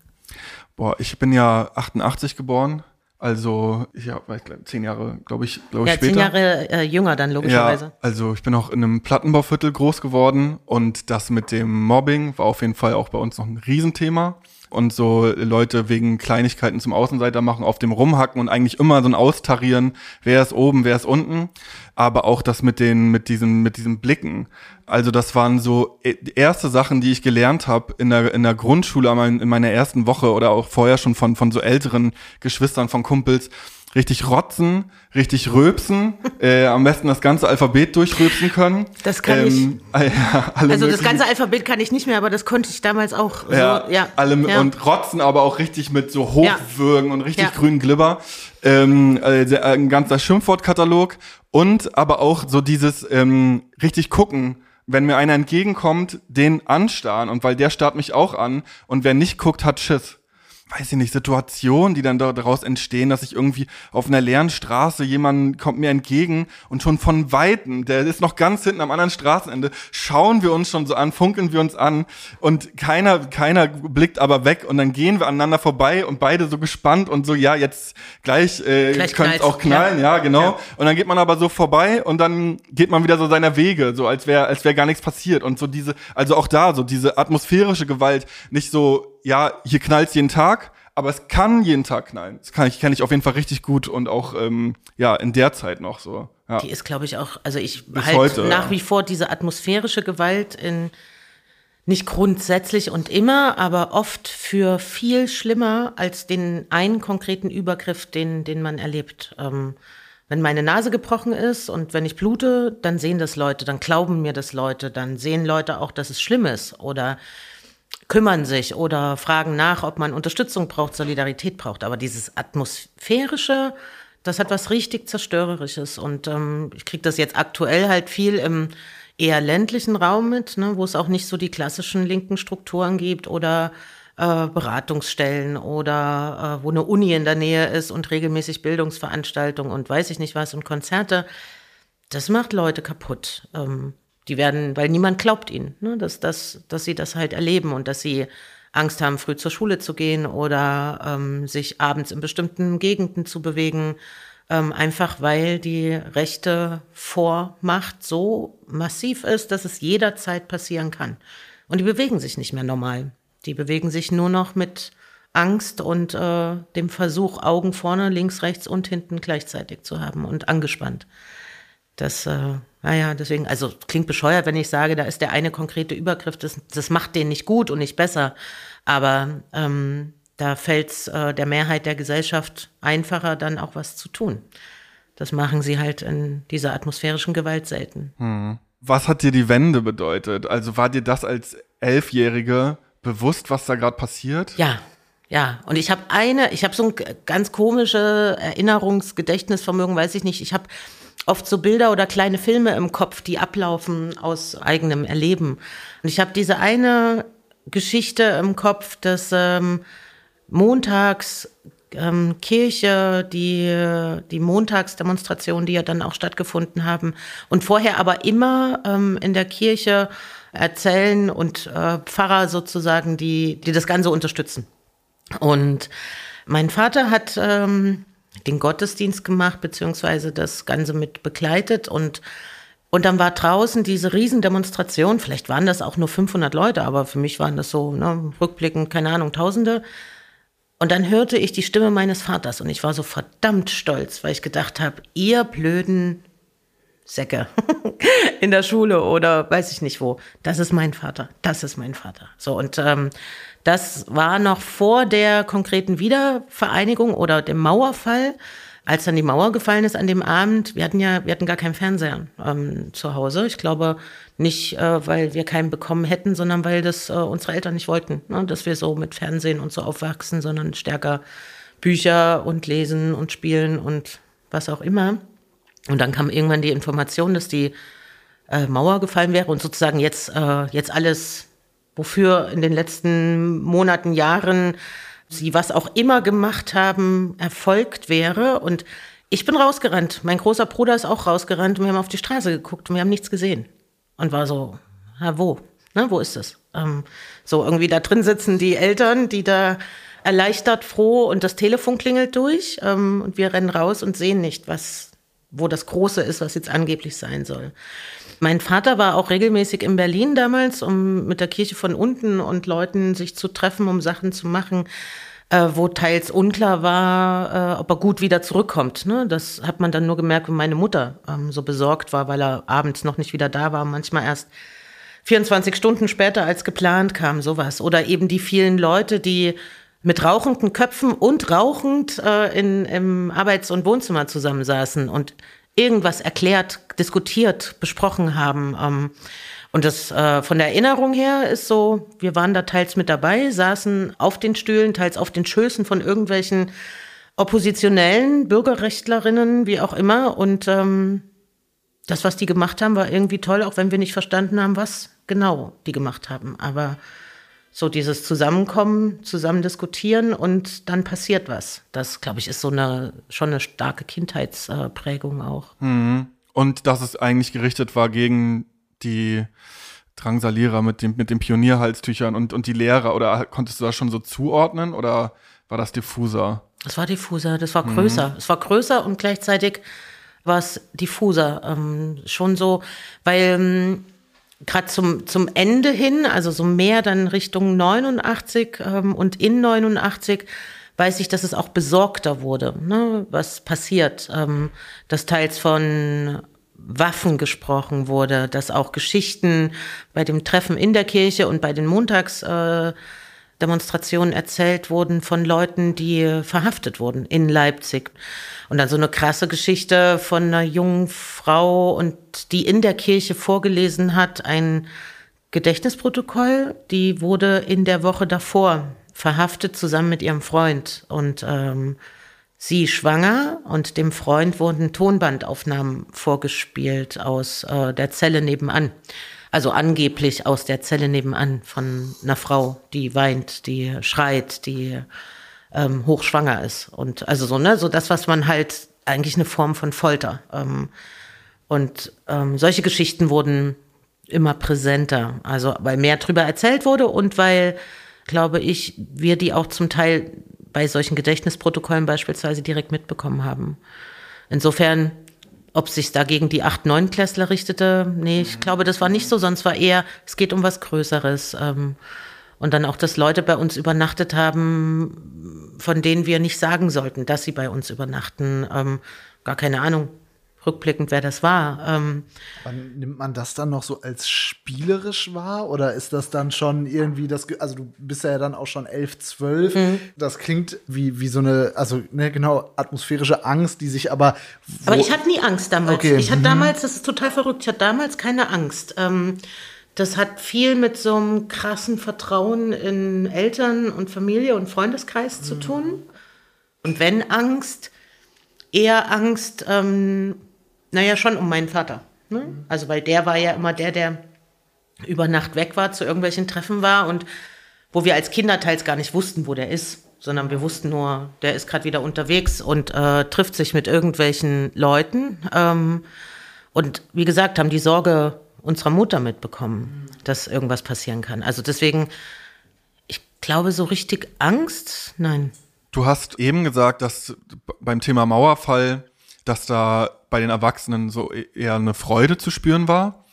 Boah, ich bin ja 88 geboren. Also, ja, zehn Jahre, glaube ich, glaube ich, ja, später. Zehn Jahre äh, jünger dann logischerweise. Ja, also ich bin auch in einem Plattenbauviertel groß geworden und das mit dem Mobbing war auf jeden Fall auch bei uns noch ein Riesenthema und so Leute wegen Kleinigkeiten zum Außenseiter machen, auf dem rumhacken und eigentlich immer so ein Austarieren, wer ist oben, wer ist unten, aber auch das mit den mit diesen mit diesen Blicken. Also das waren so e, erste Sachen, die ich gelernt habe in der in der Grundschule in meiner ersten Woche oder auch vorher schon von von so älteren Geschwistern von Kumpels richtig rotzen, richtig rülpsen, äh, am besten das ganze Alphabet durchrülpsen können. Das kann ähm, ich. Äh, *laughs* ja, also das ganze Alphabet kann ich nicht mehr, aber das konnte ich damals auch. Ja, so, ja, alle ja. und rotzen, aber auch richtig mit so Hochwürgen und richtig grünen Glibber. Ähm, äh, ein ganzer Schimpfwortkatalog und aber auch so dieses ähm, richtig gucken wenn mir einer entgegenkommt, den anstarren und weil der starrt mich auch an und wer nicht guckt, hat Schiss weiß ich nicht, Situationen, die dann daraus entstehen, dass ich irgendwie auf einer leeren Straße, jemand kommt mir entgegen und schon von Weitem, der ist noch ganz hinten am anderen Straßenende, schauen wir uns schon so an, funkeln wir uns an und keiner, keiner blickt aber weg und dann gehen wir aneinander vorbei und beide so gespannt und so, ja, jetzt gleich, äh, könnte es auch knallen, ja, ja genau. Ja. Und dann geht man aber so vorbei und dann geht man wieder so seiner Wege, so als wäre, als wäre gar nichts passiert und so diese, also auch da, so diese atmosphärische Gewalt, nicht so ja, hier knallt jeden Tag, aber es kann jeden Tag knallen. Das kann ich, kann ich auf jeden Fall richtig gut und auch ähm, ja in der Zeit noch so. Ja. Die ist, glaube ich, auch, also ich halt nach ja. wie vor diese atmosphärische Gewalt in nicht grundsätzlich und immer, aber oft für viel schlimmer als den einen konkreten Übergriff, den, den man erlebt. Ähm, wenn meine Nase gebrochen ist und wenn ich blute, dann sehen das Leute, dann glauben mir das Leute, dann sehen Leute auch, dass es schlimm ist. Oder kümmern sich oder fragen nach, ob man Unterstützung braucht, Solidarität braucht. Aber dieses atmosphärische, das hat was richtig zerstörerisches. Und ähm, ich kriege das jetzt aktuell halt viel im eher ländlichen Raum mit, ne, wo es auch nicht so die klassischen linken Strukturen gibt oder äh, Beratungsstellen oder äh, wo eine Uni in der Nähe ist und regelmäßig Bildungsveranstaltungen und weiß ich nicht was und Konzerte. Das macht Leute kaputt. Ähm, die werden, weil niemand glaubt ihnen, ne, dass, dass, dass sie das halt erleben und dass sie Angst haben, früh zur Schule zu gehen oder ähm, sich abends in bestimmten Gegenden zu bewegen, Ähm, einfach weil die rechte Vormacht so massiv ist, dass es jederzeit passieren kann. Und die bewegen sich nicht mehr normal. Die bewegen sich nur noch mit Angst und äh, dem Versuch, Augen vorne, links, rechts und hinten gleichzeitig zu haben und angespannt. Das, äh, naja, deswegen, also klingt bescheuert, wenn ich sage, da ist der eine konkrete Übergriff, das, das macht den nicht gut und nicht besser. Aber ähm, da fällt es äh, der Mehrheit der Gesellschaft einfacher, dann auch was zu tun. Das machen sie halt in dieser atmosphärischen Gewalt selten. Hm. Was hat dir die Wende bedeutet? Also war dir das als Elfjährige bewusst, was da gerade passiert? Ja, ja. Und ich habe eine, ich habe so ein ganz komische Erinnerungsgedächtnisvermögen, weiß ich nicht. Ich habe oft so Bilder oder kleine Filme im Kopf, die ablaufen aus eigenem Erleben. Und ich habe diese eine Geschichte im Kopf, dass ähm, montags ähm, Kirche, die, die Montagsdemonstrationen, die ja dann auch stattgefunden haben, und vorher aber immer ähm, in der Kirche erzählen und äh, Pfarrer sozusagen, die, die das Ganze unterstützen. Und mein Vater hat ähm, den Gottesdienst gemacht, beziehungsweise das Ganze mit begleitet und und dann war draußen diese Riesendemonstration, vielleicht waren das auch nur 500 Leute, aber für mich waren das so, ne, rückblickend, keine Ahnung, Tausende. Und dann hörte ich die Stimme meines Vaters und ich war so verdammt stolz, weil ich gedacht habe, ihr blöden Säcke *laughs* in der Schule oder weiß ich nicht wo, das ist mein Vater, das ist mein Vater. So und ähm, das war noch vor der konkreten Wiedervereinigung oder dem Mauerfall als dann die Mauer gefallen ist an dem Abend, wir hatten ja, wir hatten gar keinen Fernseher ähm, zu Hause. Ich glaube nicht, äh, weil wir keinen bekommen hätten, sondern weil das äh, unsere Eltern nicht wollten, ne? dass wir so mit Fernsehen und so aufwachsen, sondern stärker Bücher und Lesen und Spielen und was auch immer. Und dann kam irgendwann die Information, dass die äh, Mauer gefallen wäre und sozusagen jetzt, äh, jetzt alles, wofür in den letzten Monaten, Jahren sie was auch immer gemacht haben, erfolgt wäre. Und ich bin rausgerannt. Mein großer Bruder ist auch rausgerannt und wir haben auf die Straße geguckt und wir haben nichts gesehen. Und war so, ja, wo? Ne, wo ist es? Ähm, so irgendwie da drin sitzen die Eltern, die da erleichtert, froh und das Telefon klingelt durch ähm, und wir rennen raus und sehen nicht, was, wo das Große ist, was jetzt angeblich sein soll. Mein Vater war auch regelmäßig in Berlin damals, um mit der Kirche von unten und Leuten sich zu treffen, um Sachen zu machen, äh, wo teils unklar war, äh, ob er gut wieder zurückkommt. Ne? Das hat man dann nur gemerkt, wenn meine Mutter ähm, so besorgt war, weil er abends noch nicht wieder da war, manchmal erst 24 Stunden später als geplant kam, sowas. Oder eben die vielen Leute, die mit rauchenden Köpfen und rauchend äh, in, im Arbeits- und Wohnzimmer zusammensaßen und irgendwas erklärt, diskutiert, besprochen haben. Ähm, und das äh, von der Erinnerung her ist so, wir waren da teils mit dabei, saßen auf den Stühlen, teils auf den Schößen von irgendwelchen oppositionellen Bürgerrechtlerinnen, wie auch immer. Und ähm, das, was die gemacht haben, war irgendwie toll, auch wenn wir nicht verstanden haben, was genau die gemacht haben. Aber so dieses Zusammenkommen, zusammen diskutieren und dann passiert was. Das, glaube ich, ist so eine schon eine starke Kindheitsprägung auch. Mhm. Und dass es eigentlich gerichtet war gegen die Drangsalierer mit dem, mit den Pionierhalstüchern und, und die Lehrer oder konntest du das schon so zuordnen oder war das diffuser? Das war diffuser, das war größer. Mhm. Es war größer und gleichzeitig war es diffuser. Ähm, schon so, weil ähm, gerade zum, zum Ende hin, also so mehr dann Richtung 89 ähm, und in 89, weiß ich, dass es auch besorgter wurde, ne, was passiert. Ähm, dass teils von Waffen gesprochen wurde, dass auch Geschichten bei dem Treffen in der Kirche und bei den Montagsdemonstrationen äh, erzählt wurden von Leuten, die verhaftet wurden in Leipzig. Und dann so eine krasse Geschichte von einer jungen Frau und die in der Kirche vorgelesen hat, ein Gedächtnisprotokoll, die wurde in der Woche davor verhaftet zusammen mit ihrem Freund und ähm, sie schwanger und dem Freund wurden Tonbandaufnahmen vorgespielt aus äh, der Zelle nebenan. Also angeblich aus der Zelle nebenan von einer Frau, die weint, die schreit, die ähm, hochschwanger ist. Und also so, ne, so das, was man halt eigentlich eine Form von Folter. Ähm, und ähm, solche Geschichten wurden immer präsenter. Also weil mehr drüber erzählt wurde und weil, glaube ich, wir die auch zum Teil bei solchen Gedächtnisprotokollen beispielsweise direkt mitbekommen haben. insofern, ob sich da gegen die 8-, 9 Klässler richtete, nee, ich glaube, das war nicht so, sonst war eher, es geht um was Größeres. Ähm, und dann auch, dass Leute bei uns übernachtet haben, von denen wir nicht sagen sollten, dass sie bei uns übernachten. Ähm, gar keine Ahnung, rückblickend, wer das war. Ähm, nimmt man das dann noch so als spielerisch wahr? Oder ist das dann schon irgendwie das, also du bist ja dann auch schon elf, zwölf. Mhm. Das klingt wie, wie so eine, also ne, genau, atmosphärische Angst, die sich aber. Aber ich hatte nie Angst damals. Okay, Ich hatte mhm. damals, das ist total verrückt, ich hatte damals keine Angst. Ähm, das hat viel mit so einem krassen Vertrauen in Eltern und Familie und Freundeskreis zu tun. Und wenn Angst, eher Angst, ähm, naja, schon um meinen Vater. Ne? Also, weil der war ja immer der, der über Nacht weg war, zu irgendwelchen Treffen war und wo wir als Kinder teils gar nicht wussten, wo der ist, sondern wir wussten nur, der ist gerade wieder unterwegs und äh, trifft sich mit irgendwelchen Leuten. Ähm, und wie gesagt, haben die Sorge unserer Mutter mitbekommen, dass irgendwas passieren kann. Also deswegen, ich glaube, so richtig Angst, nein. Du hast eben gesagt, dass beim Thema Mauerfall, dass da bei den Erwachsenen so e- eher eine Freude zu spüren war.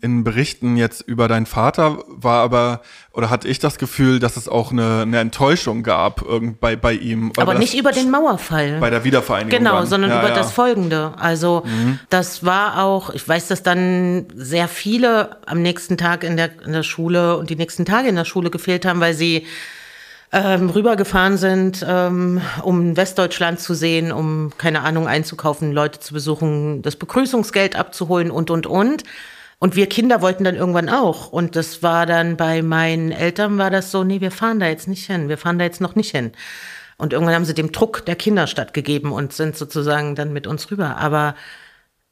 In Berichten jetzt über deinen Vater war aber, oder hatte ich das Gefühl, dass es auch eine, eine Enttäuschung gab bei, bei ihm. Aber nicht über den Mauerfall. Bei der Wiedervereinigung. Genau, dann. sondern Ja, über ja. das Folgende. Also das war auch, ich weiß, dass dann sehr viele am nächsten Tag in der, in der Schule und die nächsten Tage in der Schule gefehlt haben, weil sie ähm, rübergefahren sind, ähm, um Westdeutschland zu sehen, um, keine Ahnung, einzukaufen, Leute zu besuchen, das Begrüßungsgeld abzuholen und, und, und. Und wir Kinder wollten dann irgendwann auch. Und das war dann bei meinen Eltern war das so, nee, wir fahren da jetzt nicht hin. Wir fahren da jetzt noch nicht hin. Und irgendwann haben sie dem Druck der Kinder stattgegeben und sind sozusagen dann mit uns rüber. Aber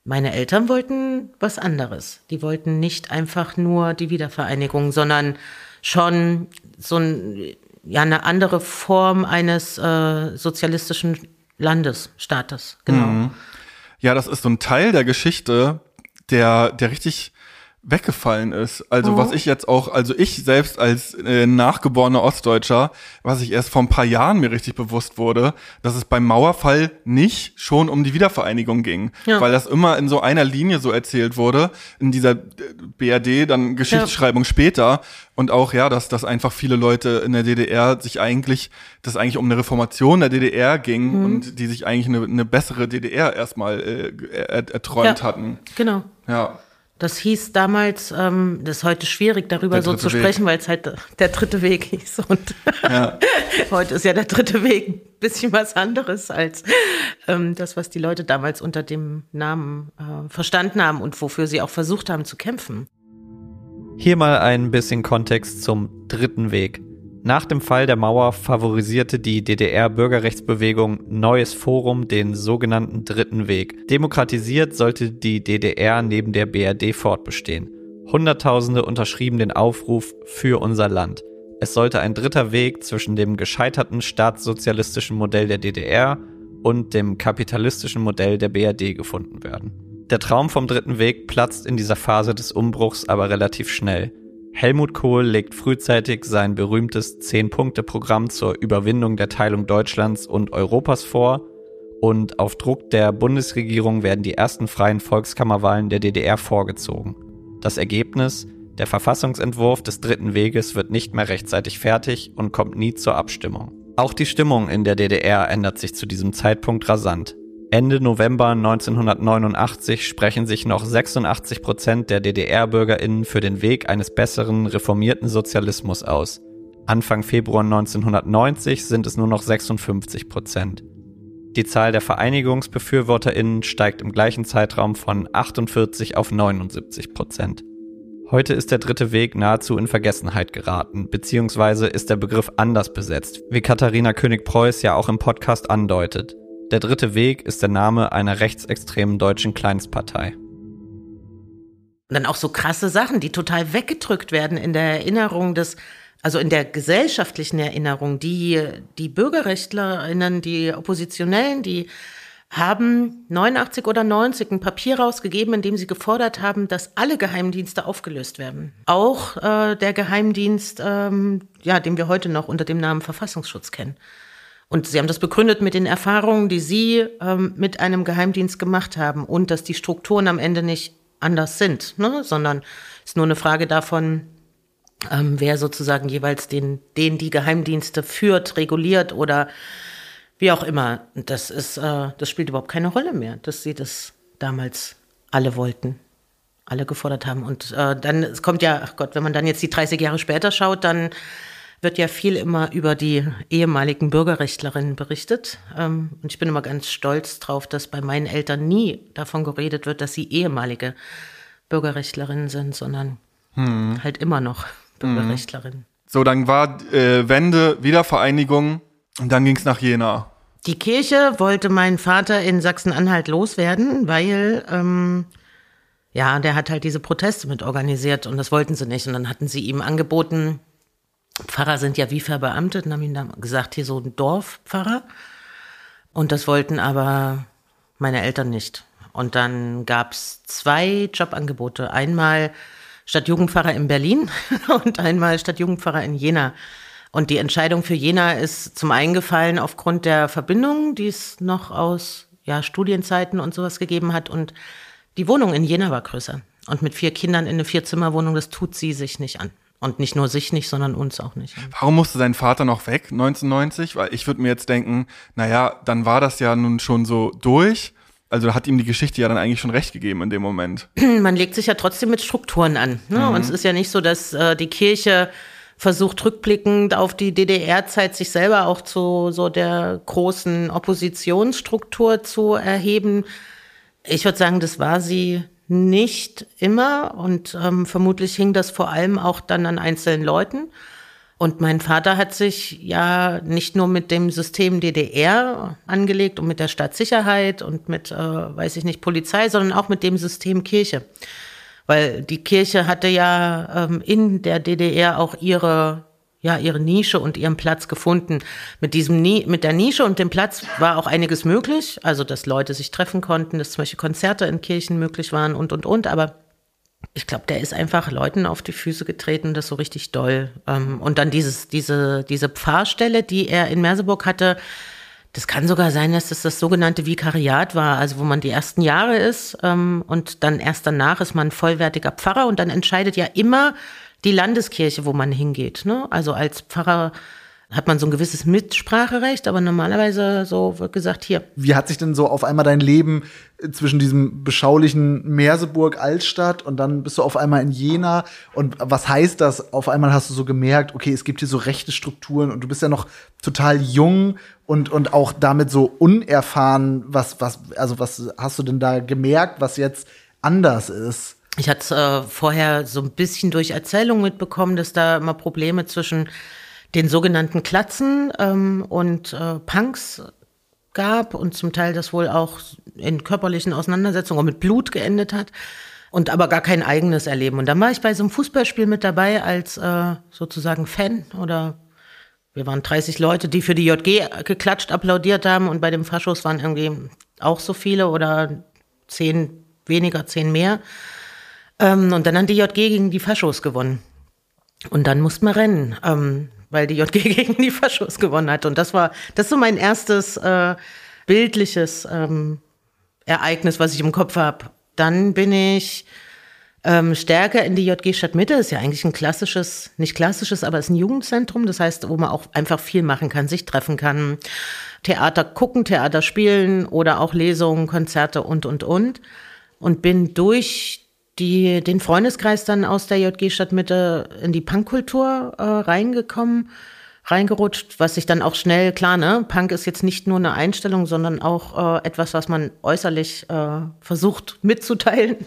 meine Eltern wollten was anderes. Die wollten nicht einfach nur die Wiedervereinigung, sondern schon so ein, ja, eine andere Form eines äh, sozialistischen Landes, Staates. Genau. Ja, das ist so ein Teil der Geschichte, der, der richtig weggefallen ist. Also was ich jetzt auch, also ich selbst als äh, nachgeborener Ostdeutscher, was ich erst vor ein paar Jahren mir richtig bewusst wurde, dass es beim Mauerfall nicht schon um die Wiedervereinigung ging, Ja. weil das immer in so einer Linie so erzählt wurde, in dieser äh, BRD, dann Geschichtsschreibung später und auch ja, dass, dass einfach viele Leute in der DDR sich eigentlich, dass eigentlich um eine Reformation der DDR ging Mhm. und die sich eigentlich eine, eine bessere DDR erstmal äh, er, erträumt Ja. hatten. Genau. Ja. Das hieß damals, ähm, das ist heute schwierig darüber so zu sprechen, weil es halt der dritte Weg hieß. Und *laughs* heute ist ja der dritte Weg ein bisschen was anderes als ähm, das, was die Leute damals unter dem Namen äh, verstanden haben und wofür sie auch versucht haben zu kämpfen. Hier mal ein bisschen Kontext zum dritten Weg. Nach dem Fall der Mauer favorisierte die DDR-Bürgerrechtsbewegung Neues Forum den sogenannten Dritten Weg. Demokratisiert sollte die DDR neben der BRD fortbestehen. Hunderttausende unterschrieben den Aufruf für unser Land. Es sollte ein dritter Weg zwischen dem gescheiterten staatssozialistischen Modell der DDR und dem kapitalistischen Modell der BRD gefunden werden. Der Traum vom dritten Weg platzt in dieser Phase des Umbruchs aber relativ schnell. Helmut Kohl legt frühzeitig sein berühmtes Zehn-Punkte-Programm zur Überwindung der Teilung Deutschlands und Europas vor und auf Druck der Bundesregierung werden die ersten freien Volkskammerwahlen der DDR vorgezogen. Das Ergebnis? Der Verfassungsentwurf des dritten Weges wird nicht mehr rechtzeitig fertig und kommt nie zur Abstimmung. Auch die Stimmung in der DDR ändert sich zu diesem Zeitpunkt rasant. Ende November 1989 sprechen sich noch 86 Prozent der DDR-BürgerInnen für den Weg eines besseren, reformierten Sozialismus aus. Anfang Februar 1990 sind es nur noch 56 Prozent. Die Zahl der VereinigungsbefürworterInnen steigt im gleichen Zeitraum von 48 auf 79 Prozent. Heute ist der dritte Weg nahezu in Vergessenheit geraten, beziehungsweise ist der Begriff anders besetzt, wie Katharina König-Preuß ja auch im Podcast andeutet. Der dritte Weg ist der Name einer rechtsextremen deutschen Kleinstpartei. Und dann auch so krasse Sachen, die total weggedrückt werden in der Erinnerung des, also in der gesellschaftlichen Erinnerung. Die, die BürgerrechtlerInnen, die Oppositionellen, die haben 89 oder 90 ein Papier rausgegeben, in dem sie gefordert haben, dass alle Geheimdienste aufgelöst werden. Auch äh, der Geheimdienst, ähm, ja, den wir heute noch unter dem Namen Verfassungsschutz kennen. Und sie haben das begründet mit den Erfahrungen, die sie ähm, mit einem Geheimdienst gemacht haben und dass die Strukturen am Ende nicht anders sind, ne? sondern es ist nur eine Frage davon, ähm, wer sozusagen jeweils den, den die Geheimdienste führt, reguliert oder wie auch immer. Das ist, äh, das spielt überhaupt keine Rolle mehr, dass sie das damals alle wollten, alle gefordert haben. Und äh, dann, es kommt ja, ach Gott, wenn man dann jetzt die 30 Jahre später schaut, dann wird ja viel immer über die ehemaligen Bürgerrechtlerinnen berichtet. Ähm, und ich bin immer ganz stolz drauf, dass bei meinen Eltern nie davon geredet wird, dass sie ehemalige Bürgerrechtlerinnen sind, sondern hm. halt immer noch Bürgerrechtlerinnen. So, dann war äh, Wende, Wiedervereinigung und dann ging es nach Jena. Die Kirche wollte mein Vater in Sachsen-Anhalt loswerden, weil ähm, ja, der hat halt diese Proteste mit organisiert und das wollten sie nicht. Und dann hatten sie ihm angeboten, Pfarrer sind ja wie verbeamtet und haben ihm dann gesagt, hier so ein Dorfpfarrer. Und das wollten aber meine Eltern nicht. Und dann gab's zwei Jobangebote. Einmal Stadtjugendpfarrer in Berlin *laughs* und einmal Stadtjugendpfarrer in Jena. Und die Entscheidung für Jena ist zum einen gefallen aufgrund der Verbindung, die es noch aus ja, Studienzeiten und sowas gegeben hat. Und die Wohnung in Jena war größer. Und mit vier Kindern in eine Vierzimmerwohnung, das tut sie sich nicht an. Und nicht nur sich nicht, sondern uns auch nicht. Warum musste dein Vater noch weg 1990? Weil ich würde mir jetzt denken, naja, dann war das ja nun schon so durch. Also hat ihm die Geschichte ja dann eigentlich schon recht gegeben in dem Moment. *clears throat* Man legt sich ja trotzdem mit Strukturen an. Ne? Mhm. Und es ist ja nicht so, dass äh, die Kirche versucht rückblickend auf die DDR-Zeit sich selber auch zu so der großen Oppositionsstruktur zu erheben. Ich würde sagen, das war sie nicht immer und ähm, vermutlich hing das vor allem auch dann an einzelnen Leuten. Und mein Vater hat sich ja nicht nur mit dem System DDR angelegt und mit der Staatssicherheit und mit, äh, weiß ich nicht, Polizei, sondern auch mit dem System Kirche. Weil die Kirche hatte ja ähm, in der DDR auch ihre ja ihre Nische und ihren Platz gefunden. Mit diesem mit der Nische und dem Platz war auch einiges möglich, also dass Leute sich treffen konnten, dass zum Beispiel Konzerte in Kirchen möglich waren und und und. Aber ich glaube, der ist einfach Leuten auf die Füße getreten, das so richtig doll. Ähm, und dann dieses diese diese Pfarrstelle, die er in Merseburg hatte. Das kann sogar sein, dass das das sogenannte Vikariat war, also wo man die ersten Jahre ist ähm, und dann erst danach ist man vollwertiger Pfarrer und dann entscheidet ja immer die Landeskirche, wo man hingeht. Ne? Also als Pfarrer hat man so ein gewisses Mitspracherecht, aber normalerweise so wird gesagt, hier. Wie hat sich denn so auf einmal dein Leben zwischen diesem beschaulichen Merseburg Altstadt und dann bist du auf einmal in Jena und was heißt das? Auf einmal hast du so gemerkt, okay, es gibt hier so rechte Strukturen und du bist ja noch total jung und und auch damit so unerfahren, was was also was hast du denn da gemerkt, was jetzt anders ist? Ich hatte äh, vorher so ein bisschen durch Erzählung mitbekommen, dass da immer Probleme zwischen den sogenannten Klatzen ähm, und äh, Punks gab und zum Teil das wohl auch in körperlichen Auseinandersetzungen mit Blut geendet hat und aber gar kein eigenes Erleben. Und dann war ich bei so einem Fußballspiel mit dabei als äh, sozusagen Fan oder wir waren 30 Leute, die für die JG geklatscht, applaudiert haben und bei dem Faschos waren irgendwie auch so viele oder zehn weniger, zehn mehr. Ähm, und dann hat die JG gegen die Faschos gewonnen. Und dann musste man rennen, ähm, weil die JG *laughs* gegen die Faschos gewonnen hat. Und das war, das ist so mein erstes äh, bildliches ähm, Ereignis, was ich im Kopf habe. Dann bin ich ähm, stärker in die JG Stadtmitte. Ist ja eigentlich ein klassisches, nicht klassisches, aber ist ein Jugendzentrum. Das heißt, wo man auch einfach viel machen kann, sich treffen kann, Theater gucken, Theater spielen oder auch Lesungen, Konzerte und, und, und. Und bin durch die, den Freundeskreis dann aus der JG Stadtmitte in die Punkkultur äh, reingekommen, reingerutscht, was sich dann auch schnell, klar, ne, Punk ist jetzt nicht nur eine Einstellung, sondern auch äh, etwas, was man äußerlich äh, versucht mitzuteilen. *laughs*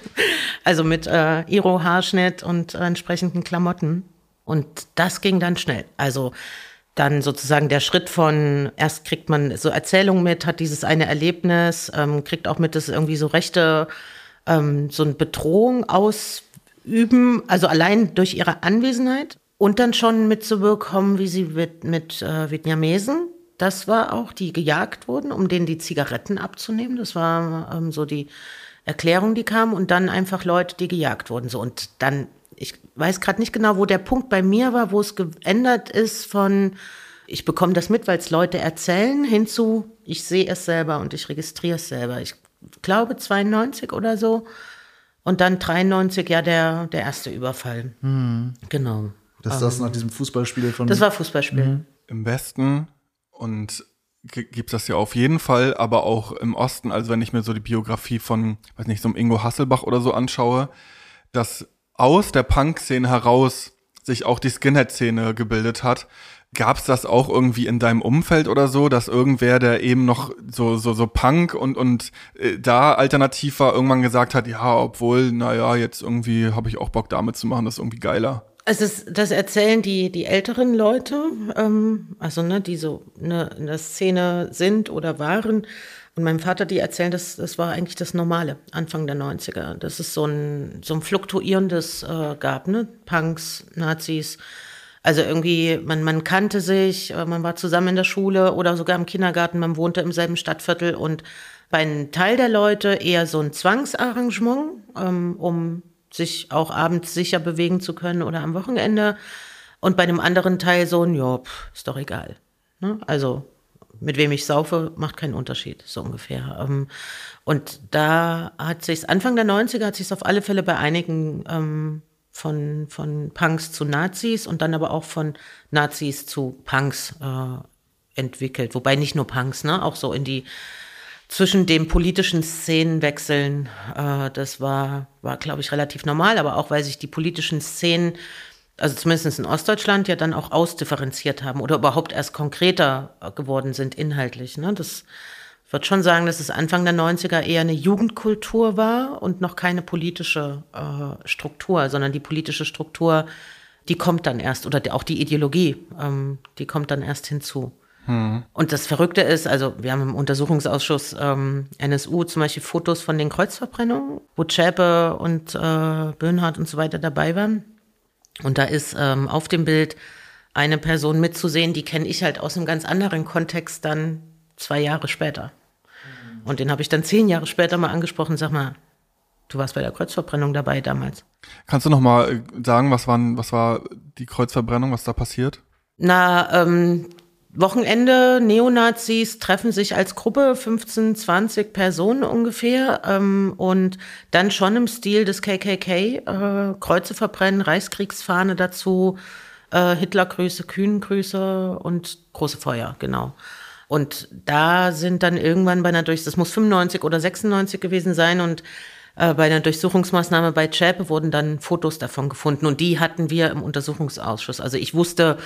Also mit äh, Iro-Haarschnitt und äh, entsprechenden Klamotten. Und das ging dann schnell. Also dann sozusagen der Schritt von, erst kriegt man so Erzählungen mit, hat dieses eine Erlebnis, ähm, kriegt auch mit, dass irgendwie so rechte ähm, so eine Bedrohung ausüben, also allein durch ihre Anwesenheit und dann schon mitzubekommen, wie sie mit, mit äh, Vietnamesen, das war auch, die gejagt wurden, um denen die Zigaretten abzunehmen. Das war ähm, so die Erklärung, die kam und dann einfach Leute, die gejagt wurden. So und dann, ich weiß gerade nicht genau, wo der Punkt bei mir war, wo es geändert ist von ich bekomme das mit, weil es Leute erzählen, hinzu, ich sehe es selber und ich registriere es selber. Ich glaube 92 oder so. Und dann 93, ja, der, der erste Überfall. Genau. Das ist das nach diesem Fußballspiel von. Das war Fußballspiel. Im Westen und g- gibt's das ja auf jeden Fall, aber auch im Osten, also wenn ich mir so die Biografie von, weiß nicht, so einem Ingo Hasselbach oder so anschaue, dass aus der Punk-Szene heraus sich auch die Skinhead-Szene gebildet hat. Gab's das auch irgendwie in deinem Umfeld oder so, dass irgendwer, der eben noch so so so Punk und und äh, da alternativ war, irgendwann gesagt hat, ja, obwohl, naja, jetzt irgendwie habe ich auch Bock damit zu machen, das ist irgendwie geiler. Es ist, das erzählen die, die älteren Leute, ähm, also ne, die so ne, in der Szene sind oder waren. Und meinem Vater, die erzählen, das, das war eigentlich das Normale, Anfang der 90er. Dass es so ein, so ein fluktuierendes äh, gab, ne? Punks, Nazis. Also irgendwie, man, man kannte sich, äh, man war zusammen in der Schule oder sogar im Kindergarten, man wohnte im selben Stadtviertel und bei einem Teil der Leute eher so ein Zwangsarrangement, ähm, um sich auch abends sicher bewegen zu können oder am Wochenende. Und bei dem anderen Teil so ein, ja, pff, ist doch egal. Ne? Also mit wem ich saufe, macht keinen Unterschied, so ungefähr. Ähm, und da hat sich Anfang der 90er hat sich auf alle Fälle bei einigen ähm, von, von Punks zu Nazis und dann aber auch von Nazis zu Punks äh, entwickelt. Wobei nicht nur Punks, ne? Auch so in die zwischen den politischen Szenen wechseln. Äh, das war, war glaube ich, relativ normal, aber auch weil sich die politischen Szenen, also zumindest in Ostdeutschland, ja dann auch ausdifferenziert haben oder überhaupt erst konkreter äh, geworden sind inhaltlich. Ne? Das würde schon sagen, dass es Anfang der 90er eher eine Jugendkultur war und noch keine politische äh, Struktur, sondern die politische Struktur, die kommt dann erst, oder auch die Ideologie, ähm, die kommt dann erst hinzu. Und das Verrückte ist, also wir haben im Untersuchungsausschuss ähm, NSU zum Beispiel Fotos von den Kreuzverbrennungen, wo Zschäpe und äh, Böhnhardt und so weiter dabei waren. Und da ist ähm, auf dem Bild eine Person mitzusehen, die kenne ich halt aus einem ganz anderen Kontext dann zwei Jahre später. Und den habe ich dann zehn Jahre später mal angesprochen, sag mal, du warst bei der Kreuzverbrennung dabei damals. Kannst du noch mal äh, sagen, was waren was war die Kreuzverbrennung, was da passiert? Na, ähm, Wochenende, Neonazis treffen sich als Gruppe, 15, 20 Personen ungefähr, ähm, und dann schon im Stil des KKK, äh, Kreuze verbrennen, Reichskriegsfahne dazu, äh, Hitlergrüße, Kühnengrüße und große Feuer, genau. Und da sind dann irgendwann bei einer Durch, das muss 95 oder 96 gewesen sein und äh, bei einer Durchsuchungsmaßnahme bei Zschäpe wurden dann Fotos davon gefunden und die hatten wir im Untersuchungsausschuss. Also ich wusste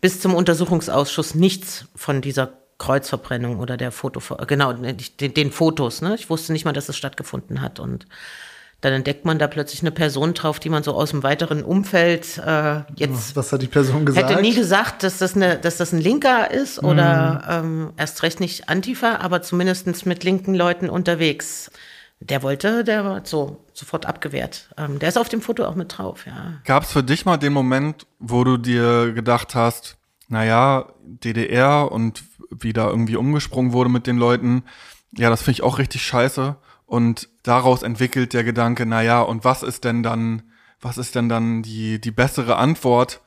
bis zum Untersuchungsausschuss nichts von dieser Kreuzverbrennung oder der Foto, genau, den, den Fotos. Ne? Ich wusste nicht mal, dass es stattgefunden hat und dann entdeckt man da plötzlich eine Person drauf, die man so aus dem weiteren Umfeld äh, jetzt Was hat die Person gesagt? hätte nie gesagt, dass das, eine, dass das ein Linker ist oder ähm, erst recht nicht Antifa, aber zumindest mit linken Leuten unterwegs. Der wollte, der war so sofort abgewehrt. Ähm, der ist auf dem Foto auch mit drauf, ja. Gab es für dich mal den Moment, wo du dir gedacht hast, naja, DDR und wie da irgendwie umgesprungen wurde mit den Leuten, ja, das finde ich auch richtig scheiße. Und daraus entwickelt der Gedanke, naja, und was ist denn dann, was ist denn dann die, die bessere Antwort?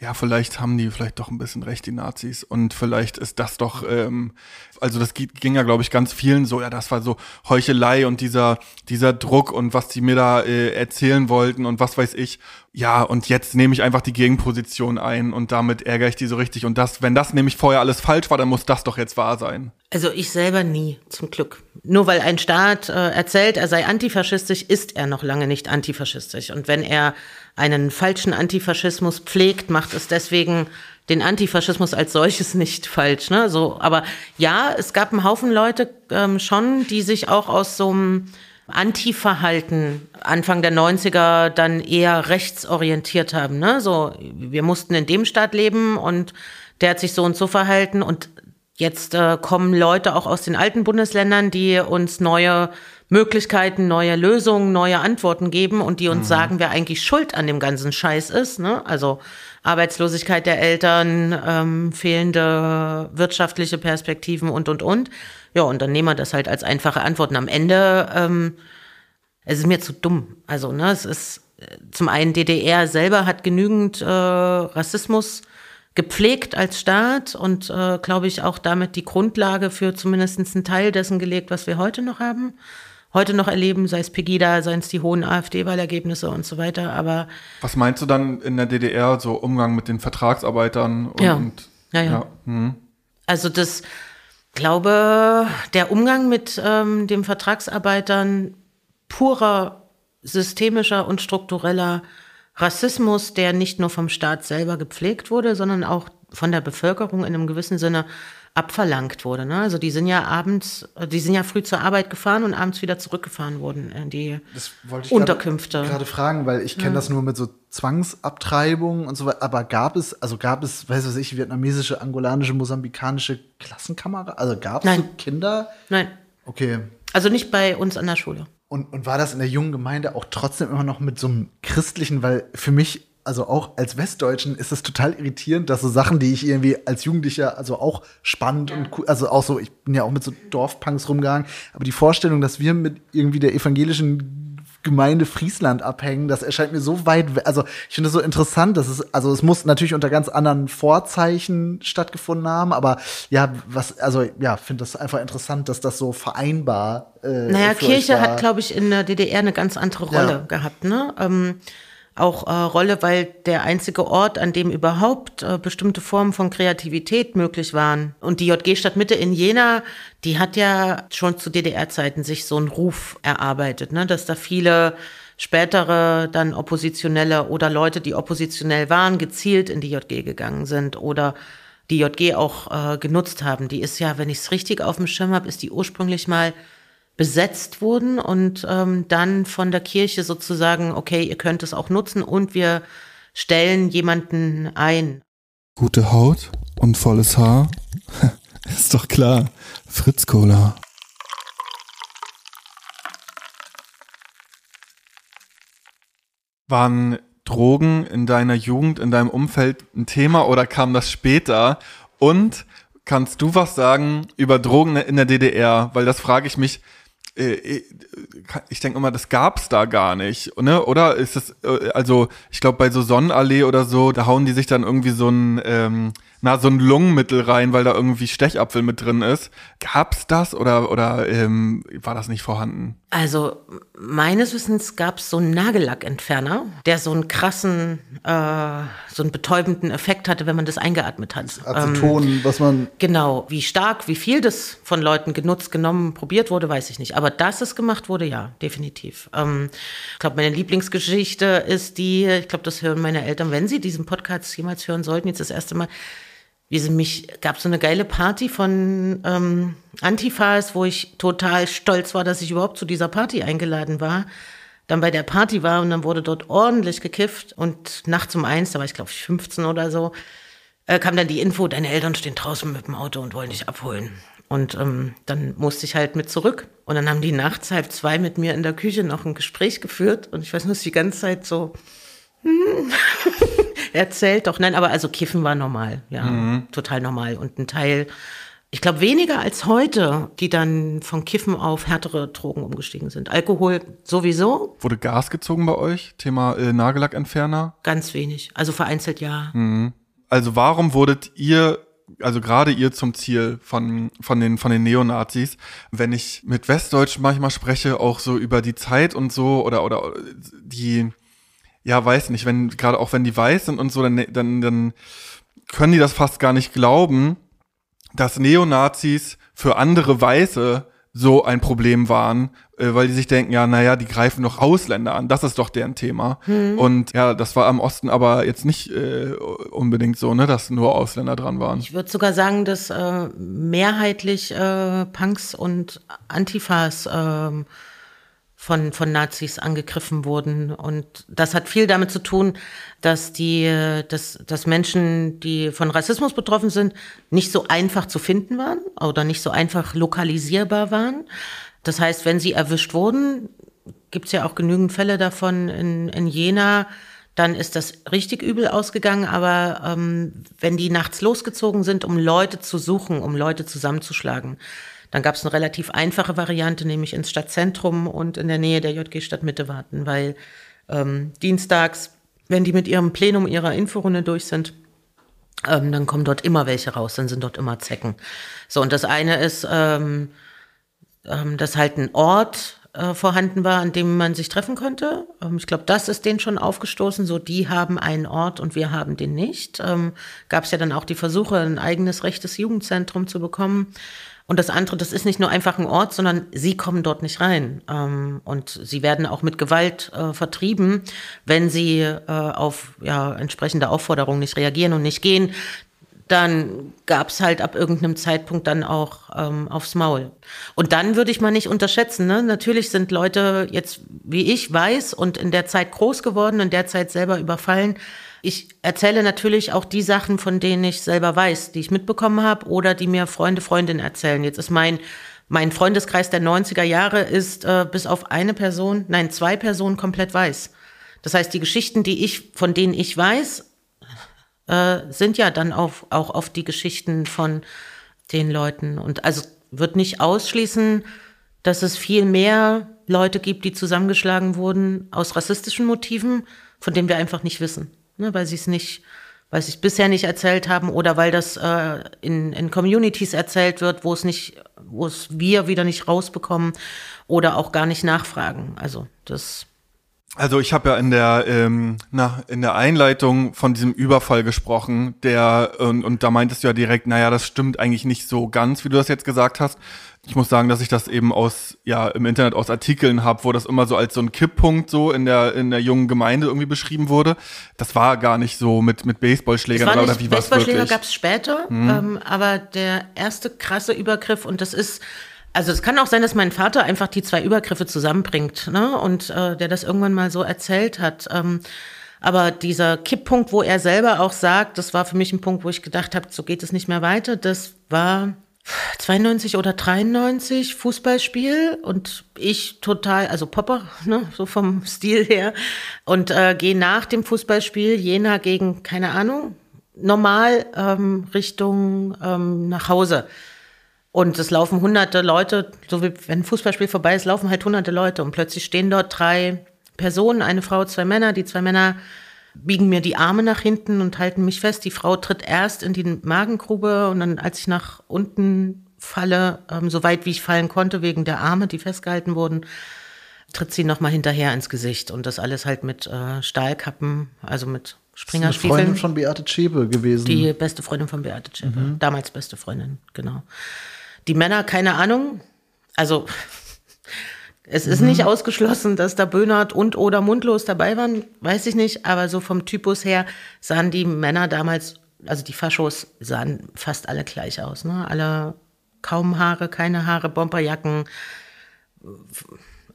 Ja, vielleicht haben die vielleicht doch ein bisschen recht, die Nazis. Und vielleicht ist das doch, ähm, also das ging ja, glaube ich, ganz vielen so, ja, das war so Heuchelei und dieser, dieser Druck und was die mir da äh, erzählen wollten und was weiß ich. Ja, und jetzt nehme ich einfach die Gegenposition ein und damit ärgere ich die so richtig. Und das, wenn das nämlich vorher alles falsch war, dann muss das doch jetzt wahr sein. Also ich selber nie, zum Glück. Nur weil ein Staat äh, erzählt, er sei antifaschistisch, ist er noch lange nicht antifaschistisch. Und wenn er einen falschen Antifaschismus pflegt, macht es deswegen den Antifaschismus als solches nicht falsch. Ne? So, aber ja, es gab einen Haufen Leute ähm, schon, die sich auch aus so einem Anti-Verhalten Anfang der 90er dann eher rechtsorientiert haben. Ne? So, wir mussten in dem Staat leben und der hat sich so und so verhalten und jetzt äh, kommen Leute auch aus den alten Bundesländern, die uns neue Möglichkeiten, neue Lösungen, neue Antworten geben und die uns sagen, wer eigentlich schuld an dem ganzen Scheiß ist. Ne? Also Arbeitslosigkeit der Eltern, ähm, fehlende wirtschaftliche Perspektiven und, und, und. Ja, und dann nehmen wir das halt als einfache Antworten. Am Ende, ähm, es ist mir zu dumm. Also, ne, es ist äh, zum einen DDR selber hat genügend äh, Rassismus gepflegt als Staat und, äh, glaube ich, auch damit die Grundlage für zumindest einen Teil dessen gelegt, was wir heute noch haben. Heute noch erleben, sei es Pegida, seien es die hohen AfD-Wahlergebnisse und so weiter. Aber Was meinst du dann in der DDR, so Umgang mit den Vertragsarbeitern? Und, Ja. und Ja, ja. ja. Hm. Also das glaube, der Umgang mit ähm, den Vertragsarbeitern purer systemischer und struktureller Rassismus, der nicht nur vom Staat selber gepflegt wurde, sondern auch von der Bevölkerung in einem gewissen Sinne abverlangt wurde. Ne? Also die sind ja abends, äh, die sind ja früh zur Arbeit gefahren und abends wieder zurückgefahren worden in die Das wollte ich Unterkünfte. gerade- fragen, weil ich kenne das nur mit so Zwangsabtreibungen und so weiter. Aber gab es, also gab es, weiß was ich, vietnamesische, angolanische, mosambikanische Klassenkamera? Also gab es so. Kinder? Nein, Okay. also nicht bei uns an der Schule. Und, und war das in der jungen Gemeinde auch trotzdem immer noch mit so einem christlichen, weil für mich, also auch als Westdeutschen, ist es total irritierend, dass so Sachen, die ich irgendwie als Jugendlicher, also auch spannend und cool, also auch so, ich bin ja auch mit so Dorfpunks rumgegangen, aber die Vorstellung, dass wir mit irgendwie der evangelischen Gemeinde Friesland abhängen, das erscheint mir so weit, we- also ich finde das so interessant, dass es, also es muss natürlich unter ganz anderen Vorzeichen stattgefunden haben, aber ja, was, also ja, finde das einfach interessant, dass das so vereinbar äh, Naja, Kirche hat, glaube ich, in der DDR eine ganz andere Rolle Ja. gehabt. Ne? Ähm, auch äh, Rolle, weil der einzige Ort, an dem überhaupt äh, bestimmte Formen von Kreativität möglich waren. Und die JG Stadtmitte in Jena, die hat ja schon zu DDR-Zeiten sich so einen Ruf erarbeitet, ne? dass da viele spätere dann Oppositionelle oder Leute, die oppositionell waren, gezielt in die JG gegangen sind oder die JG auch äh, genutzt haben. Die ist ja, wenn ich es richtig auf dem Schirm habe, ist die ursprünglich mal besetzt wurden und ähm, dann von der Kirche sozusagen, okay, ihr könnt es auch nutzen und wir stellen jemanden ein. Gute Haut und volles Haar? *laughs* Ist doch klar. Fritz Cola. Waren Drogen in deiner Jugend, in deinem Umfeld ein Thema oder kam das später? Und kannst du was sagen über Drogen in der DDR? Weil das frage ich mich. Äh, Ich denke immer, das gab's da gar nicht, ne? Oder ist es äh, also? Ich glaube, bei so Sonnenallee oder so, da hauen die sich dann irgendwie so ein ähm, na so ein Lungenmittel rein, weil da irgendwie Stechapfel mit drin ist. Gab's das oder oder ähm, war das nicht vorhanden? Also meines Wissens gab es so einen Nagellackentferner, der so einen krassen, äh, so einen betäubenden Effekt hatte, wenn man das eingeatmet hat. Ähm, Aceton, was man Genau, wie stark, wie viel das von Leuten genutzt, genommen, probiert wurde, weiß ich nicht. Aber dass es gemacht wurde, ja, definitiv. Ähm, ich glaube, meine Lieblingsgeschichte ist die, ich glaube, das hören meine Eltern, wenn sie diesen Podcast jemals hören sollten, jetzt das erste Mal, wie sie mich, gab so eine geile Party von ähm, Antifas, wo ich total stolz war, dass ich überhaupt zu dieser Party eingeladen war. Dann bei der Party war und dann wurde dort ordentlich gekifft und nachts um eins, da war ich glaube ich 15 oder so, äh, kam dann die Info, deine Eltern stehen draußen mit dem Auto und wollen dich abholen. Und ähm, dann musste ich halt mit zurück. Und dann haben die nachts halb zwei mit mir in der Küche noch ein Gespräch geführt. Und ich weiß nur, dass die ganze Zeit so *laughs* erzählt doch. Nein, aber also Kiffen war normal, ja, total normal. Und ein Teil, ich glaube weniger als heute, die dann von Kiffen auf härtere Drogen umgestiegen sind. Alkohol sowieso, Wurde Gas gezogen bei euch? Thema äh, Nagellackentferner? ganz wenig. Also vereinzelt ja. Also warum wurdet ihr, also gerade ihr zum Ziel von, von, den, von den Neonazis? Wenn ich mit Westdeutschen manchmal spreche, auch so über die Zeit und so, oder, oder die, ja, weiß nicht, wenn, gerade auch wenn die weiß sind und so, dann, dann, dann können die das fast gar nicht glauben, dass Neonazis für andere Weiße so ein Problem waren, äh, weil die sich denken, ja, naja, die greifen doch Ausländer an, das ist doch deren Thema. Und ja, das war am Osten aber jetzt nicht äh, unbedingt so, ne, dass nur Ausländer dran waren. Ich würde sogar sagen, dass äh, mehrheitlich äh, Punks und Antifas ähm, von, von Nazis angegriffen wurden. Und das hat viel damit zu tun, dass die, dass, dass Menschen, die von Rassismus betroffen sind, nicht so einfach zu finden waren oder nicht so einfach lokalisierbar waren. Das heißt, wenn sie erwischt wurden, gibt es ja auch genügend Fälle davon in, in Jena, dann ist das richtig übel ausgegangen. Aber ähm, wenn die nachts losgezogen sind, um Leute zu suchen, um Leute zusammenzuschlagen, dann gab es eine relativ einfache Variante, nämlich ins Stadtzentrum und in der Nähe der JG Stadtmitte warten, weil ähm, dienstags, wenn die mit ihrem Plenum ihrer Inforunde durch sind, ähm, dann kommen dort immer welche raus, dann sind dort immer Zecken. So, und das eine ist, ähm, ähm, dass halt ein Ort äh, vorhanden war, an dem man sich treffen konnte. Ähm, ich glaube, das ist denen schon aufgestoßen. So, die haben einen Ort und wir haben den nicht. Ähm, Gab es ja dann auch die Versuche, ein eigenes rechtes Jugendzentrum zu bekommen. Und das andere, das ist nicht nur einfach ein Ort, sondern sie kommen dort nicht rein. Ähm, und sie werden auch mit Gewalt äh, vertrieben, wenn sie äh, auf ja, entsprechende Aufforderungen nicht reagieren und nicht gehen. Dann gab's halt ab irgendeinem Zeitpunkt dann auch ähm, aufs Maul. Und dann würde ich mal nicht unterschätzen. Ne? Natürlich sind Leute jetzt, wie ich weiß, und in der Zeit groß geworden, in der Zeit selber überfallen, ich erzähle natürlich auch die Sachen, von denen ich selber weiß, die ich mitbekommen habe oder die mir Freunde, Freundinnen erzählen. Jetzt ist mein mein Freundeskreis der 90er Jahre ist äh, bis auf eine Person, nein, zwei Personen komplett weiß. Das heißt, die Geschichten, die ich, von denen ich weiß, äh, sind ja dann auf, auch auf die Geschichten von den Leuten. Und also wird nicht ausschließen, dass es viel mehr Leute gibt, die zusammengeschlagen wurden aus rassistischen Motiven, von denen wir einfach nicht wissen ne, weil sie es nicht, weil sie es bisher nicht erzählt haben oder weil das äh, in, in Communities erzählt wird, wo es nicht, wo es wir wieder nicht rausbekommen oder auch gar nicht nachfragen. Also das also ich habe ja in der ähm, na, in der Einleitung von diesem Überfall gesprochen, der und, und da meintest du ja direkt, naja, das stimmt eigentlich nicht so ganz, wie du das jetzt gesagt hast. Ich muss sagen, dass ich das eben aus ja im Internet aus Artikeln habe, wo das immer so als so ein Kipppunkt so in der in der jungen Gemeinde irgendwie beschrieben wurde. Das war gar nicht so mit mit Baseballschlägern war oder wie war es Baseballschläger gab es später, mhm. ähm, aber der erste krasse Übergriff und das ist also es kann auch sein, dass mein Vater einfach die zwei Übergriffe zusammenbringt ne? und äh, der das irgendwann mal so erzählt hat. Ähm, aber dieser Kipppunkt, wo er selber auch sagt, das war für mich ein Punkt, wo ich gedacht habe, so geht es nicht mehr weiter, das war 92 oder 93 Fußballspiel und ich total, also Popper, ne, so vom Stil her und äh, gehe nach dem Fußballspiel Jena gegen, keine Ahnung, normal ähm, Richtung ähm, nach Hause. Und es laufen hunderte Leute, so wie wenn ein Fußballspiel vorbei ist, laufen halt hunderte Leute und plötzlich stehen dort drei Personen, eine Frau, zwei Männer. Die zwei Männer biegen mir die Arme nach hinten und halten mich fest. Die Frau tritt erst in die Magengrube und dann, als ich nach unten falle, ähm, so weit wie ich fallen konnte, wegen der Arme, die festgehalten wurden, tritt sie nochmal hinterher ins Gesicht. Und das alles halt mit äh, Stahlkappen, also mit Springerstiefeln. Eine Freundin von Beate Zschäpe gewesen. Die beste Freundin von Beate Zschäpe. Mhm. Damals beste Freundin, genau. Die Männer, keine Ahnung. Also es ist mhm. nicht ausgeschlossen, dass da Böhnert und oder Mundlos dabei waren, weiß ich nicht. Aber so vom Typus her sahen die Männer damals, also die Faschos sahen fast alle gleich aus. Ne? Alle kaum Haare, keine Haare, Bomberjacken.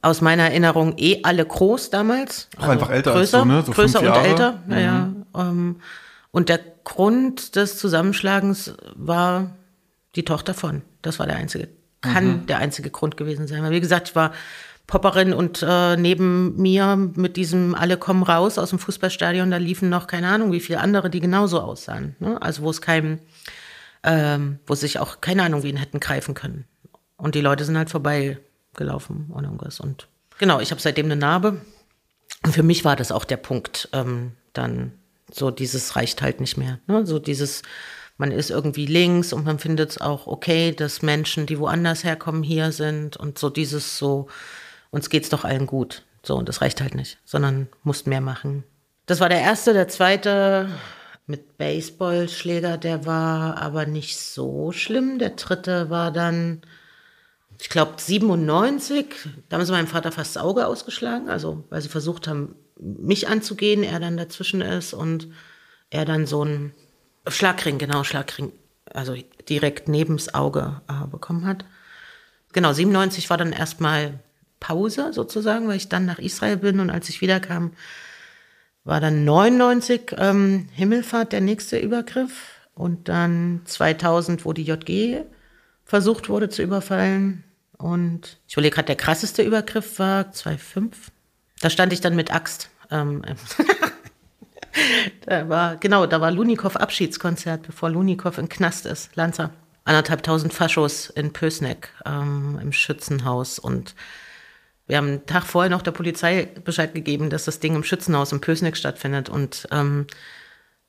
Aus meiner Erinnerung eh alle groß damals. Auch also einfach älter größer, als du, ne? So größer und älter, naja. Mhm. Ähm, und der Grund des Zusammenschlagens war die Tochter von. Das war der einzige, kann mhm. der einzige Grund gewesen sein. Weil wie gesagt, ich war Popperin und äh, neben mir mit diesem Alle kommen raus aus dem Fußballstadion, da liefen noch keine Ahnung, wie viele andere, die genauso aussahen. Ne? Also wo es keinem, ähm, wo sich auch keine Ahnung, wie ihn hätten greifen können. Und die Leute sind halt vorbeigelaufen und irgendwas. Und genau, ich habe seitdem eine Narbe. Und für mich war das auch der Punkt, ähm, dann so dieses reicht halt nicht mehr. Ne? So dieses man ist irgendwie links und man findet es auch okay, dass Menschen, die woanders herkommen, hier sind und so dieses so, uns geht's doch allen gut. So, und das reicht halt nicht, sondern musst mehr machen. Das war der erste, der zweite mit Baseballschläger, der war aber nicht so schlimm. Der dritte war dann, ich glaube, 97. Da haben sie meinem Vater fast das Auge ausgeschlagen, also weil sie versucht haben, mich anzugehen, er dann dazwischen ist und er dann so ein Schlagring, genau, Schlagring, also direkt nebens Auge äh, bekommen hat. Genau, 97 war dann erstmal Pause sozusagen, weil ich dann nach Israel bin und als ich wiederkam, war dann 99 ähm, Himmelfahrt der nächste Übergriff und dann 2000, wo die JG versucht wurde zu überfallen und ich überlege gerade, der krasseste Übergriff war 2005. Da stand ich dann mit Axt. Ähm, *laughs* da war, genau, da war Lunikow Abschiedskonzert, bevor Lunikow in Knast ist, Lanzer. Anderthalb tausend Faschos in Pösneck ähm, im Schützenhaus und wir haben einen Tag vorher noch der Polizei Bescheid gegeben, dass das Ding im Schützenhaus in Pösneck stattfindet und ähm,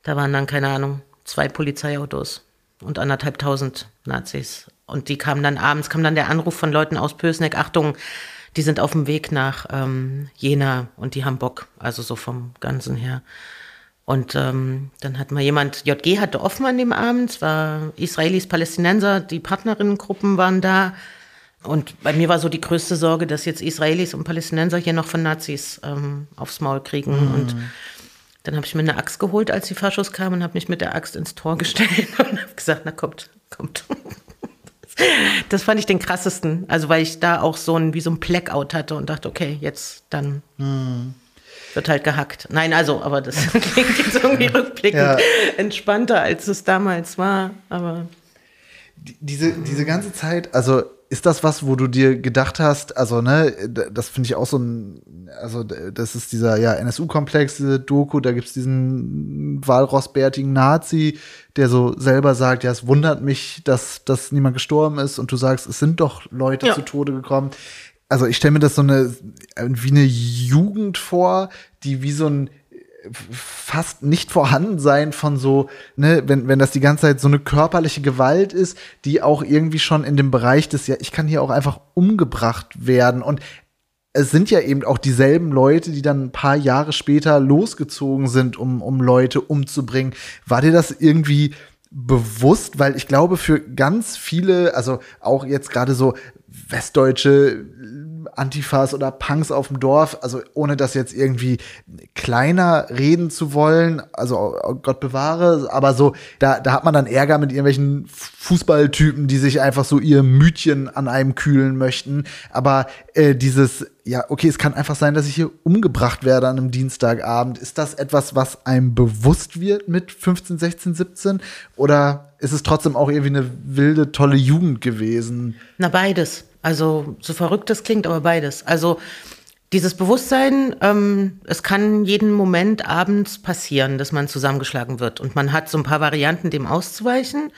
da waren dann, keine Ahnung, zwei Polizeiautos und anderthalbtausend Nazis. Und die kamen dann abends, kam dann der Anruf von Leuten aus Pösneck, Achtung, die sind auf dem Weg nach ähm, Jena und die haben Bock, also so vom Ganzen her. Und ähm, dann hat mal jemand, JG hatte offen an dem Abend, es war Israelis, Palästinenser, die Partnerinnengruppen waren da. Und bei mir war so die größte Sorge, dass jetzt Israelis und Palästinenser hier noch von Nazis ähm, aufs Maul kriegen. Mhm. Und dann habe ich mir eine Axt geholt, als die Faschos kamen und habe mich mit der Axt ins Tor gestellt *laughs* und habe gesagt, na kommt, kommt. *laughs* Das fand ich den krassesten. Also weil ich da auch so ein, wie so ein Blackout hatte und dachte, okay, jetzt dann hm. Wird halt gehackt. Nein, also, aber das *laughs* klingt jetzt irgendwie rückblickend ja. entspannter, als es damals war. Aber diese, diese ganze Zeit, also ist das was, wo du dir gedacht hast, also ne, das finde ich auch so ein, also das ist dieser ja NSU-Komplex, diese Doku, da gibt's diesen walrossbärtigen Nazi, der so selber sagt, ja, es wundert mich, dass, dass niemand gestorben ist und du sagst, es sind doch Leute ja. zu Tode gekommen. Also ich stelle mir das so eine, wie eine Jugend vor, die wie so ein fast nicht vorhanden sein von so, ne, wenn, wenn das die ganze Zeit so eine körperliche Gewalt ist, die auch irgendwie schon in dem Bereich des, ja, ich kann hier auch einfach umgebracht werden. Und es sind ja eben auch dieselben Leute, die dann ein paar Jahre später losgezogen sind, um, um Leute umzubringen. War dir das irgendwie bewusst? Weil ich glaube, für ganz viele, also auch jetzt gerade so westdeutsche Antifas oder Punks auf dem Dorf, also ohne das jetzt irgendwie kleiner reden zu wollen, also oh Gott bewahre, aber so, da, da hat man dann Ärger mit irgendwelchen Fußballtypen, die sich einfach so ihr Mütchen an einem kühlen möchten. Aber äh, dieses, ja, okay, es kann einfach sein, dass ich hier umgebracht werde an einem Dienstagabend. Ist das etwas, was einem bewusst wird mit 15, 16, 17? Oder ist es trotzdem auch irgendwie eine wilde, tolle Jugend gewesen? Na, beides. Also so verrückt das klingt, aber beides. Also dieses Bewusstsein, ähm, es kann jeden Moment abends passieren, dass man zusammengeschlagen wird. Und man hat so ein paar Varianten, dem auszuweichen.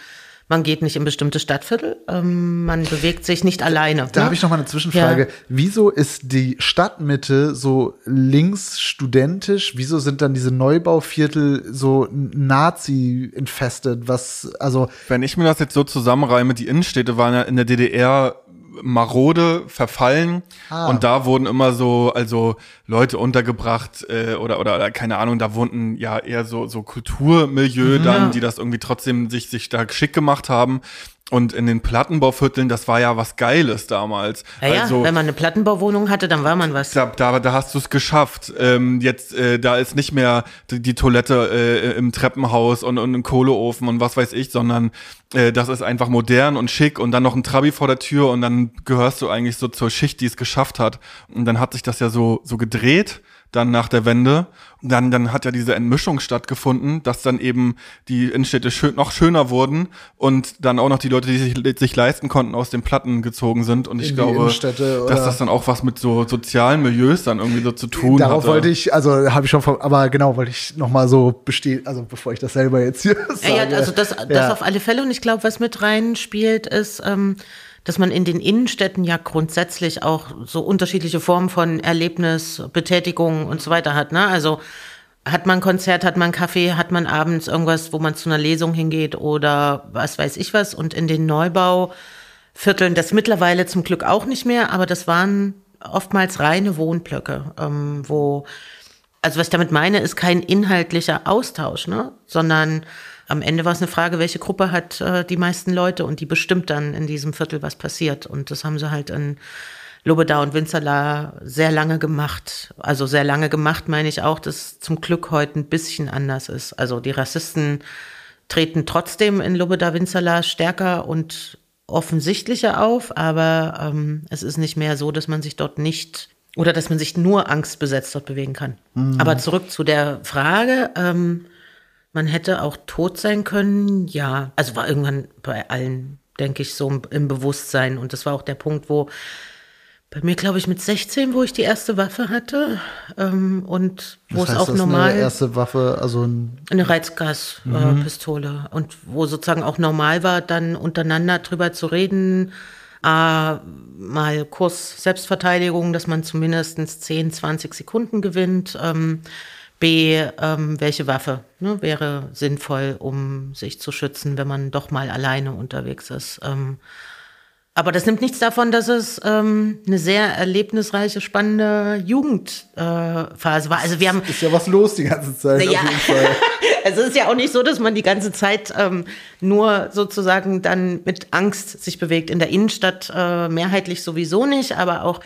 Man geht nicht in bestimmte Stadtviertel, ähm, man bewegt sich nicht alleine. Da ne? habe ich noch mal eine Zwischenfrage. Ja. Wieso ist die Stadtmitte so links studentisch? Wieso sind dann diese Neubauviertel so Nazi-infested? Was, also. Wenn ich mir das jetzt so zusammenreime, die Innenstädte waren ja in der DDR marode verfallen ah. und da wurden immer so also Leute untergebracht äh, oder, oder oder keine Ahnung da wohnten ja eher so so Kulturmilieu mhm. dann die das irgendwie trotzdem sich sich da schick gemacht haben und in den Plattenbauvierteln, das war ja was Geiles damals. Ja, also, ja wenn man eine Plattenbauwohnung hatte, dann war man was. Da, da, da hast du es geschafft. Ähm, jetzt, äh, da ist nicht mehr die, die Toilette äh, im Treppenhaus und, und ein Kohleofen und was weiß ich, sondern äh, das ist einfach modern und schick und dann noch ein Trabi vor der Tür und dann gehörst du eigentlich so zur Schicht, die es geschafft hat. Und dann hat sich das ja so, so gedreht dann nach der Wende. Und dann, dann hat ja diese Entmischung stattgefunden, dass dann eben die Innenstädte schön, noch schöner wurden und dann auch noch die Leute, die sich, sich leisten konnten, aus den Platten gezogen sind. Und ich In glaube, dass das dann auch was mit so sozialen Milieus dann irgendwie so zu tun hat. Darauf hatte. wollte ich, also habe ich schon, aber genau, wollte ich noch mal so bestehen, also bevor ich das selber jetzt hier *laughs* sage. Ja, also das, das ja. auf alle Fälle. Und ich glaube, was mit reinspielt, ist, ähm, dass man in den Innenstädten ja grundsätzlich auch so unterschiedliche Formen von Erlebnis, Betätigung und so weiter hat. Ne? Also hat man Konzert, hat man Kaffee, hat man abends irgendwas, wo man zu einer Lesung hingeht oder was weiß ich was. Und in den Neubauvierteln, das mittlerweile zum Glück auch nicht mehr, aber das waren oftmals reine Wohnblöcke, ähm, wo, also was ich damit meine, ist kein inhaltlicher Austausch, ne? sondern am Ende war es eine Frage, welche Gruppe hat äh, die meisten Leute und die bestimmt dann in diesem Viertel, was passiert. Und das haben sie halt in Lobedau und Winzerla sehr lange gemacht. Also sehr lange gemacht meine ich auch, dass zum Glück heute ein bisschen anders ist. Also die Rassisten treten trotzdem in Lobedau, Winzerla stärker und offensichtlicher auf, aber ähm, es ist nicht mehr so, dass man sich dort nicht oder dass man sich nur angstbesetzt dort bewegen kann. Mhm. Aber zurück zu der Frage, ähm, man hätte auch tot sein können, ja. Also war irgendwann bei allen, denke ich, so im Bewusstsein. Und das war auch der Punkt, wo bei mir, glaube ich, mit 16, wo ich die erste Waffe hatte. Ähm, und wo das heißt, es auch normal. Eine erste Waffe, also ein eine Reizgaspistole. Äh, und wo sozusagen auch normal war, dann untereinander drüber zu reden. Äh, mal Kurs Selbstverteidigung, dass man zumindest 10, 20 Sekunden gewinnt. Ähm, B, ähm, welche Waffe ne, wäre sinnvoll, um sich zu schützen, wenn man doch mal alleine unterwegs ist. Ähm, aber das nimmt nichts davon, dass es ähm, eine sehr erlebnisreiche, spannende Jugendphase äh, war. Also wir haben ist ja was los die ganze Zeit. Ja. *laughs* also es ist ja auch nicht so, dass man die ganze Zeit ähm, nur sozusagen dann mit Angst sich bewegt. In der Innenstadt äh, mehrheitlich sowieso nicht, aber auch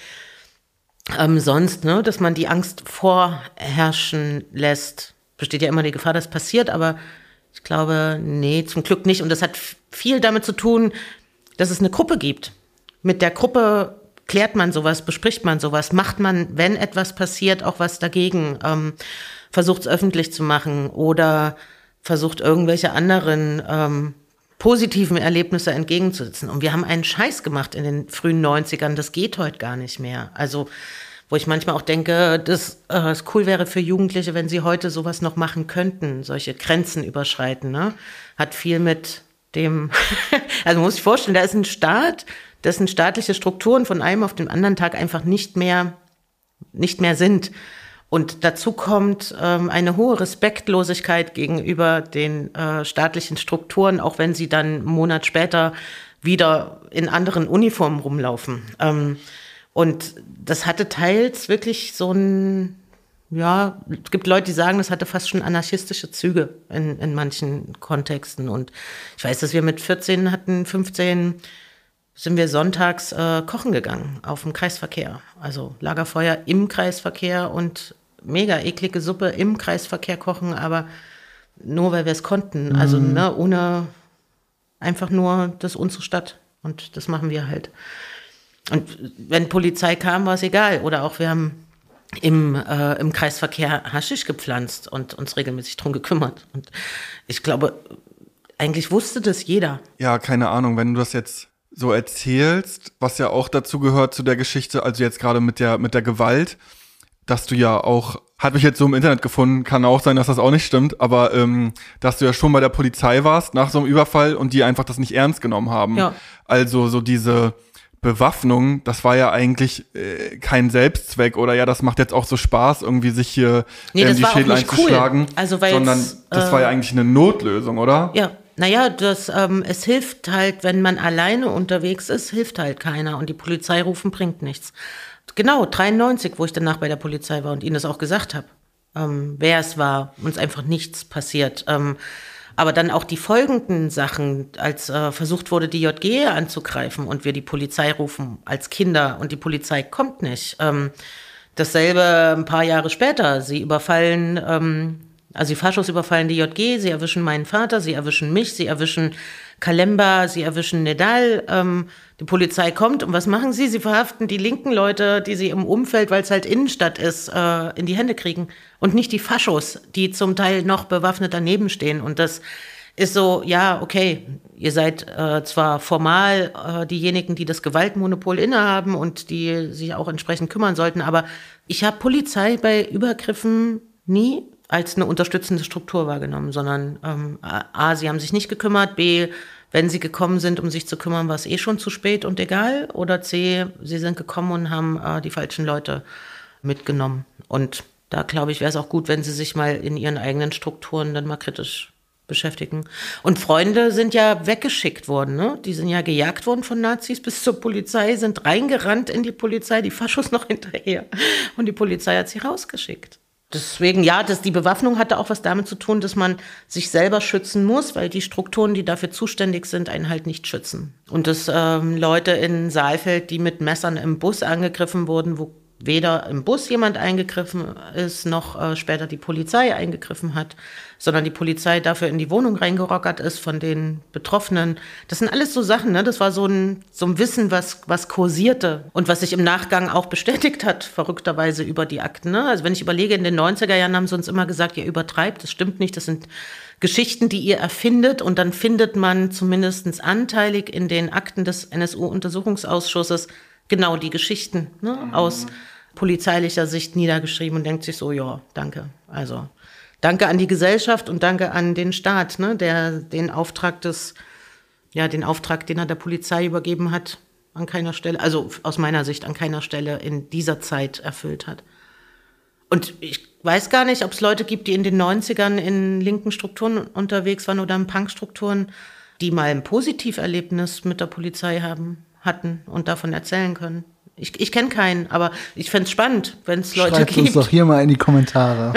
ähm, sonst, ne, dass man die Angst vorherrschen lässt. Besteht ja immer die Gefahr, dass passiert, aber ich glaube, nee, zum Glück nicht. Und das hat viel damit zu tun, dass es eine Gruppe gibt. Mit der Gruppe klärt man sowas, bespricht man sowas, macht man, wenn etwas passiert, auch was dagegen, ähm, versucht es öffentlich zu machen oder versucht irgendwelche anderen ähm, positiven Erlebnisse entgegenzusetzen. Und wir haben einen Scheiß gemacht in den frühen 90ern, das geht heute gar nicht mehr. Also wo ich manchmal auch denke, dass äh, es cool wäre für Jugendliche, wenn sie heute sowas noch machen könnten, solche Grenzen überschreiten. Ne? Hat viel mit dem, *laughs* also muss sich vorstellen, da ist ein Staat, dessen staatliche Strukturen von einem auf den anderen Tag einfach nicht mehr, nicht mehr sind. Und dazu kommt ähm, eine hohe Respektlosigkeit gegenüber den äh, staatlichen Strukturen, auch wenn sie dann einen Monat später wieder in anderen Uniformen rumlaufen. Ähm, und das hatte teils wirklich so ein ja, es gibt Leute, die sagen, das hatte fast schon anarchistische Züge in, in manchen Kontexten. Und ich weiß, dass wir mit 14 hatten, 15 sind wir sonntags äh, kochen gegangen auf dem Kreisverkehr. Also Lagerfeuer im Kreisverkehr und mega eklige Suppe im Kreisverkehr kochen, aber nur weil wir es konnten. Also mhm. ne, ohne einfach nur das unsere Stadt. Und das machen wir halt. Und wenn Polizei kam, war es egal. Oder auch wir haben im, äh, im Kreisverkehr Haschisch gepflanzt und uns regelmäßig drum gekümmert. Und ich glaube, eigentlich wusste das jeder. Ja, keine Ahnung, wenn du das jetzt so erzählst, was ja auch dazu gehört zu der Geschichte, also jetzt gerade mit der, mit der Gewalt, dass du ja auch, hat mich jetzt so im Internet gefunden, kann auch sein, dass das auch nicht stimmt, aber ähm, dass du ja schon bei der Polizei warst nach so einem Überfall und die einfach das nicht ernst genommen haben. Ja. Also so diese, Bewaffnung, das war ja eigentlich äh, kein Selbstzweck oder ja, das macht jetzt auch so Spaß, irgendwie sich hier nee, ähm, die Schädel einzuschlagen, cool. also, sondern das äh, war ja eigentlich eine Notlösung, oder? Ja, naja, das, ähm, es hilft halt, wenn man alleine unterwegs ist, hilft halt keiner und die Polizei rufen bringt nichts. Genau, 93, wo ich danach bei der Polizei war und Ihnen das auch gesagt habe, ähm, wer es war, uns einfach nichts passiert. Ähm, aber dann auch die folgenden Sachen, als äh, versucht wurde, die JG anzugreifen und wir die Polizei rufen als Kinder und die Polizei kommt nicht. Ähm, dasselbe ein paar Jahre später. Sie überfallen, ähm, also die Faschos überfallen die JG, sie erwischen meinen Vater, sie erwischen mich, sie erwischen Kalemba, sie erwischen Nedal. Ähm, die Polizei kommt und was machen sie? Sie verhaften die linken Leute, die sie im Umfeld, weil es halt Innenstadt ist, äh, in die Hände kriegen. Und nicht die Faschos, die zum Teil noch bewaffnet daneben stehen. Und das ist so, ja, okay, ihr seid äh, zwar formal äh, diejenigen, die das Gewaltmonopol innehaben und die sich auch entsprechend kümmern sollten, aber ich habe Polizei bei Übergriffen nie als eine unterstützende Struktur wahrgenommen, sondern ähm, A, sie haben sich nicht gekümmert, B, wenn sie gekommen sind, um sich zu kümmern, war es eh schon zu spät und egal. Oder C, sie sind gekommen und haben äh, die falschen Leute mitgenommen. Und da glaube ich, wäre es auch gut, wenn sie sich mal in ihren eigenen Strukturen dann mal kritisch beschäftigen. Und Freunde sind ja weggeschickt worden, ne? Die sind ja gejagt worden von Nazis bis zur Polizei, sind reingerannt in die Polizei, die Faschos noch *laughs* hinterher. Und die Polizei hat sie rausgeschickt. Deswegen, ja, das, die Bewaffnung hatte auch was damit zu tun, dass man sich selber schützen muss, weil die Strukturen, die dafür zuständig sind, einen halt nicht schützen. Und dass ähm, Leute in Saalfeld, die mit Messern im Bus angegriffen wurden, wo weder im Bus jemand eingegriffen ist, noch äh, später die Polizei eingegriffen hat, sondern die Polizei dafür in die Wohnung reingerockert ist von den Betroffenen. Das sind alles so Sachen, ne? Das war so ein, so ein Wissen, was, was kursierte und was sich im Nachgang auch bestätigt hat, verrückterweise über die Akten. Ne? Also wenn ich überlege, in den 90er Jahren haben sie uns immer gesagt, ihr übertreibt, das stimmt nicht, das sind Geschichten, die ihr erfindet und dann findet man zumindest anteilig in den Akten des NSU-Untersuchungsausschusses genau die Geschichten ne, mhm. aus polizeilicher Sicht niedergeschrieben und denkt sich so, ja, danke. Also danke an die Gesellschaft und danke an den Staat, ne, der den Auftrag des, ja, den Auftrag, den er der Polizei übergeben hat, an keiner Stelle, also aus meiner Sicht an keiner Stelle in dieser Zeit erfüllt hat. Und ich weiß gar nicht, ob es Leute gibt, die in den 90ern in linken Strukturen unterwegs waren oder in Punkstrukturen, die mal ein Positiverlebnis mit der Polizei haben, hatten und davon erzählen können. Ich, ich kenne keinen, aber ich fände es spannend, wenn es Leute Schreibt gibt. uns doch hier mal in die Kommentare.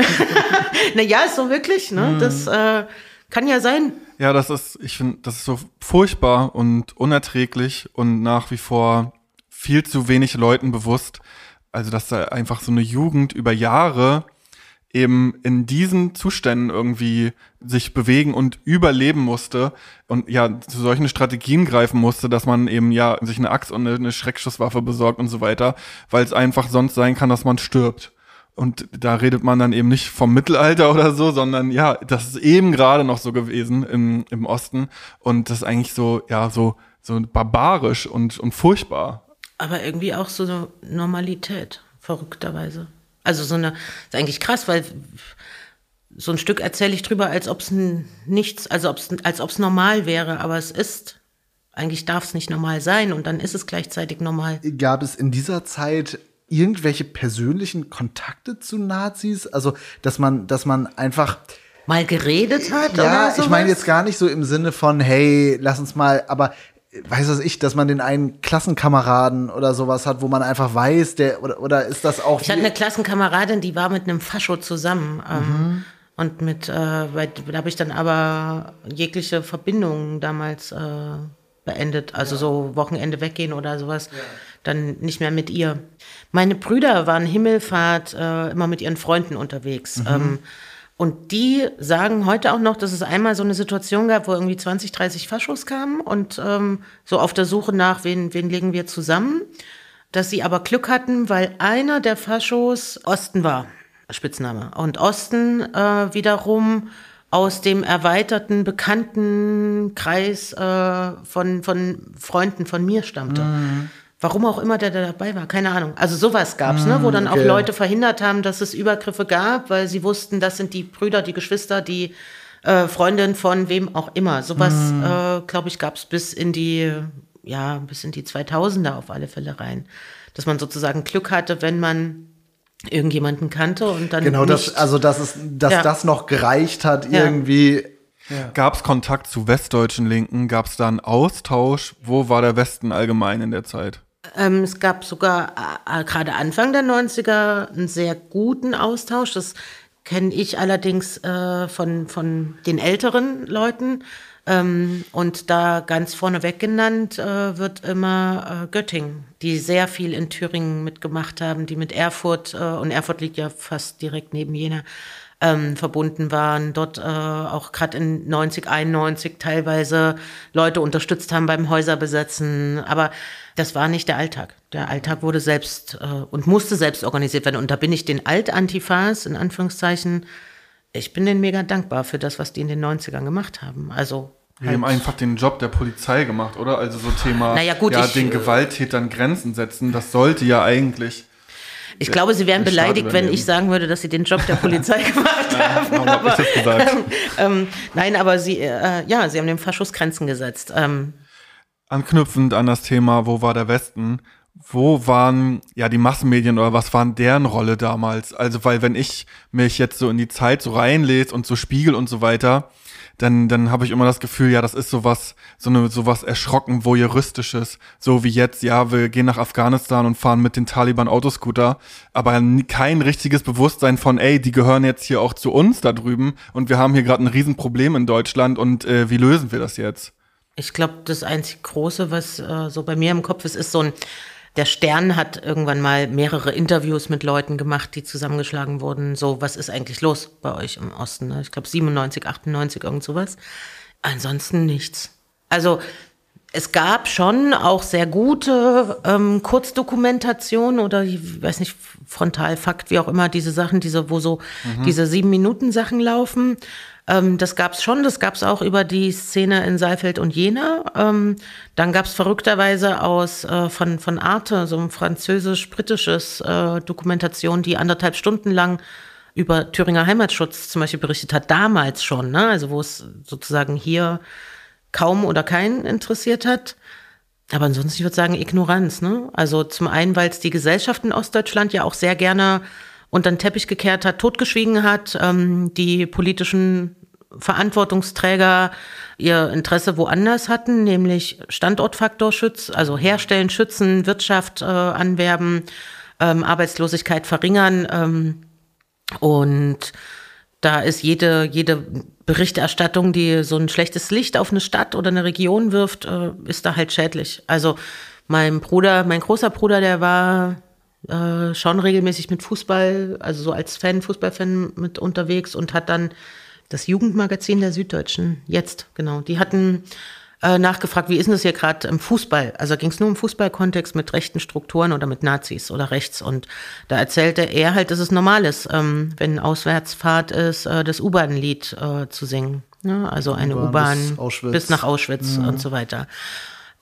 *laughs* naja, ist so wirklich, ne? Das äh, kann ja sein. Ja, das ist, ich finde, das ist so furchtbar und unerträglich und nach wie vor viel zu wenig Leuten bewusst. Also, dass da einfach so eine Jugend über Jahre eben in diesen Zuständen irgendwie sich bewegen und überleben musste und ja zu solchen Strategien greifen musste, dass man eben ja sich eine Axt und eine Schreckschusswaffe besorgt und so weiter, weil es einfach sonst sein kann, dass man stirbt. Und da redet man dann eben nicht vom Mittelalter oder so, sondern ja, das ist eben gerade noch so gewesen im, im Osten. Und das ist eigentlich so, ja, so, so barbarisch und, und furchtbar. Aber irgendwie auch so eine Normalität, verrückterweise. Also so eine, ist eigentlich krass, weil so ein Stück erzähle ich drüber, als ob es nichts, also ob's, als ob es normal wäre, aber es ist. Eigentlich darf es nicht normal sein und dann ist es gleichzeitig normal. Gab es in dieser Zeit irgendwelche persönlichen Kontakte zu Nazis? Also, dass man, dass man einfach Mal geredet hat ja, ich meine jetzt gar nicht so im Sinne von, hey, lass uns mal, aber weiß was ich, dass man den einen Klassenkameraden oder sowas hat, wo man einfach weiß, der oder, oder ist das auch Ich hatte eine Klassenkameradin, die war mit einem Fascho zusammen. Ähm, Und mit, äh, weil, da habe ich dann aber jegliche Verbindungen damals äh, beendet. Also so Wochenende weggehen oder sowas. Dann nicht mehr mit ihr. Meine Brüder waren Himmelfahrt äh, immer mit ihren Freunden unterwegs. Ähm, und die sagen heute auch noch, dass es einmal so eine Situation gab, wo irgendwie 20, 30 Faschos kamen und ähm, so auf der Suche nach, wen, wen legen wir zusammen. Dass sie aber Glück hatten, weil einer der Faschos Osten war, Spitzname. Und Osten äh, wiederum aus dem erweiterten Bekanntenkreis äh, von, von Freunden von mir stammte. Warum auch immer der da dabei war, keine Ahnung. Also sowas gab's, ne, wo dann auch okay. Leute verhindert haben, dass es Übergriffe gab, weil sie wussten, das sind die Brüder, die Geschwister, die äh, Freundin von wem auch immer. Sowas, äh, glaube ich, gab's bis in die, ja, bis in die 2000er auf alle Fälle rein. Dass man sozusagen Glück hatte, wenn man irgendjemanden kannte und dann genau nicht, das, also dass es, dass Ja. das noch gereicht hat, Ja. irgendwie. Gab es Kontakt zu westdeutschen Linken? Gab es da einen Austausch? Wo war der Westen allgemein in der Zeit? Ähm, es gab sogar äh, gerade Anfang der 90er einen sehr guten Austausch. Das kenne ich allerdings äh, von, von den älteren Leuten. Ähm, und da ganz vorneweg genannt äh, wird immer äh, Göttingen, die sehr viel in Thüringen mitgemacht haben, die mit Erfurt, äh, und Erfurt liegt ja fast direkt neben Jena, ähm, verbunden waren, dort äh, auch gerade in 90, 91 teilweise Leute unterstützt haben beim Häuserbesetzen. Aber das war nicht der Alltag. Der Alltag wurde selbst äh, und musste selbst organisiert werden. Und da bin ich den Alt-Antifas, in Anführungszeichen, ich bin denen mega dankbar für das, was die in den 90ern gemacht haben. Also Die haben einfach den Job der Polizei gemacht, oder? Also so Thema, Naja, gut, ja, ich- den Gewalttätern Grenzen setzen, das sollte ja eigentlich. Ich glaube, sie wären beleidigt, wenn ich sagen würde, dass sie den Job der *laughs* Polizei gemacht haben. Ich das gesagt? Ähm, nein, aber sie, äh, ja, sie haben dem Faschus Grenzen gesetzt. Ähm, Anknüpfend an das Thema, wo war der Westen? Wo waren ja die Massenmedien oder was waren deren Rolle damals? Also, weil wenn ich mich jetzt so in die Zeit so reinlese und so Spiegel und so weiter, dann, dann habe ich immer das Gefühl, ja, das ist sowas, so eine, sowas erschrocken voyeuristisches, so wie jetzt, ja, wir gehen nach Afghanistan und fahren mit den Taliban Autoscooter, aber kein richtiges Bewusstsein von, ey, die gehören jetzt hier auch zu uns da drüben. Und wir haben hier gerade ein Riesenproblem in Deutschland. Und äh, wie lösen wir das jetzt? Ich glaube, das einzig Große, was äh, so bei mir im Kopf ist, ist so ein, der Stern hat irgendwann mal mehrere Interviews mit Leuten gemacht, die zusammengeschlagen wurden. So, was ist eigentlich los bei euch im Osten? Ne? Ich glaube 97, 98, irgend sowas. Ansonsten nichts. Also es gab schon auch sehr gute ähm, Kurzdokumentationen oder ich weiß nicht, Frontalfakt, wie auch immer, diese Sachen, diese, wo so diese sieben Minuten Sachen laufen. Ähm, das gab's schon, das gab's auch über die Szene in Saalfeld und Jena. Ähm, dann gab's verrückterweise aus äh, von, von Arte, so ein französisch-britisches äh, Dokumentation, die anderthalb Stunden lang über Thüringer Heimatschutz zum Beispiel berichtet hat, damals schon, ne? also wo es sozusagen hier kaum oder keinen interessiert hat. Aber ansonsten, ich würde sagen, Ignoranz. Ne? Also zum einen, weil es die Gesellschaft in Ostdeutschland ja auch sehr gerne unter den Teppich gekehrt hat, totgeschwiegen hat, ähm, die politischen Verantwortungsträger ihr Interesse woanders hatten, nämlich Standortfaktor schützen, also herstellen, schützen, Wirtschaft äh, anwerben, ähm, Arbeitslosigkeit verringern. Ähm, und da ist jede, jede Berichterstattung, die so ein schlechtes Licht auf eine Stadt oder eine Region wirft, äh, ist da halt schädlich. Also mein Bruder, mein großer Bruder, der war äh, schon regelmäßig mit Fußball, also so als Fan, Fußballfan mit unterwegs und hat dann das Jugendmagazin der Süddeutschen, jetzt, genau, die hatten äh, nachgefragt, wie ist denn das hier gerade im Fußball? Also ging es nur im Fußballkontext mit rechten Strukturen oder mit Nazis oder rechts. Und da erzählte er halt, dass es normal ist, ähm, wenn Auswärtsfahrt ist, äh, das U-Bahn-Lied äh, zu singen. Ja, also eine U-Bahn bis, bis, nach Auschwitz ja. und so weiter.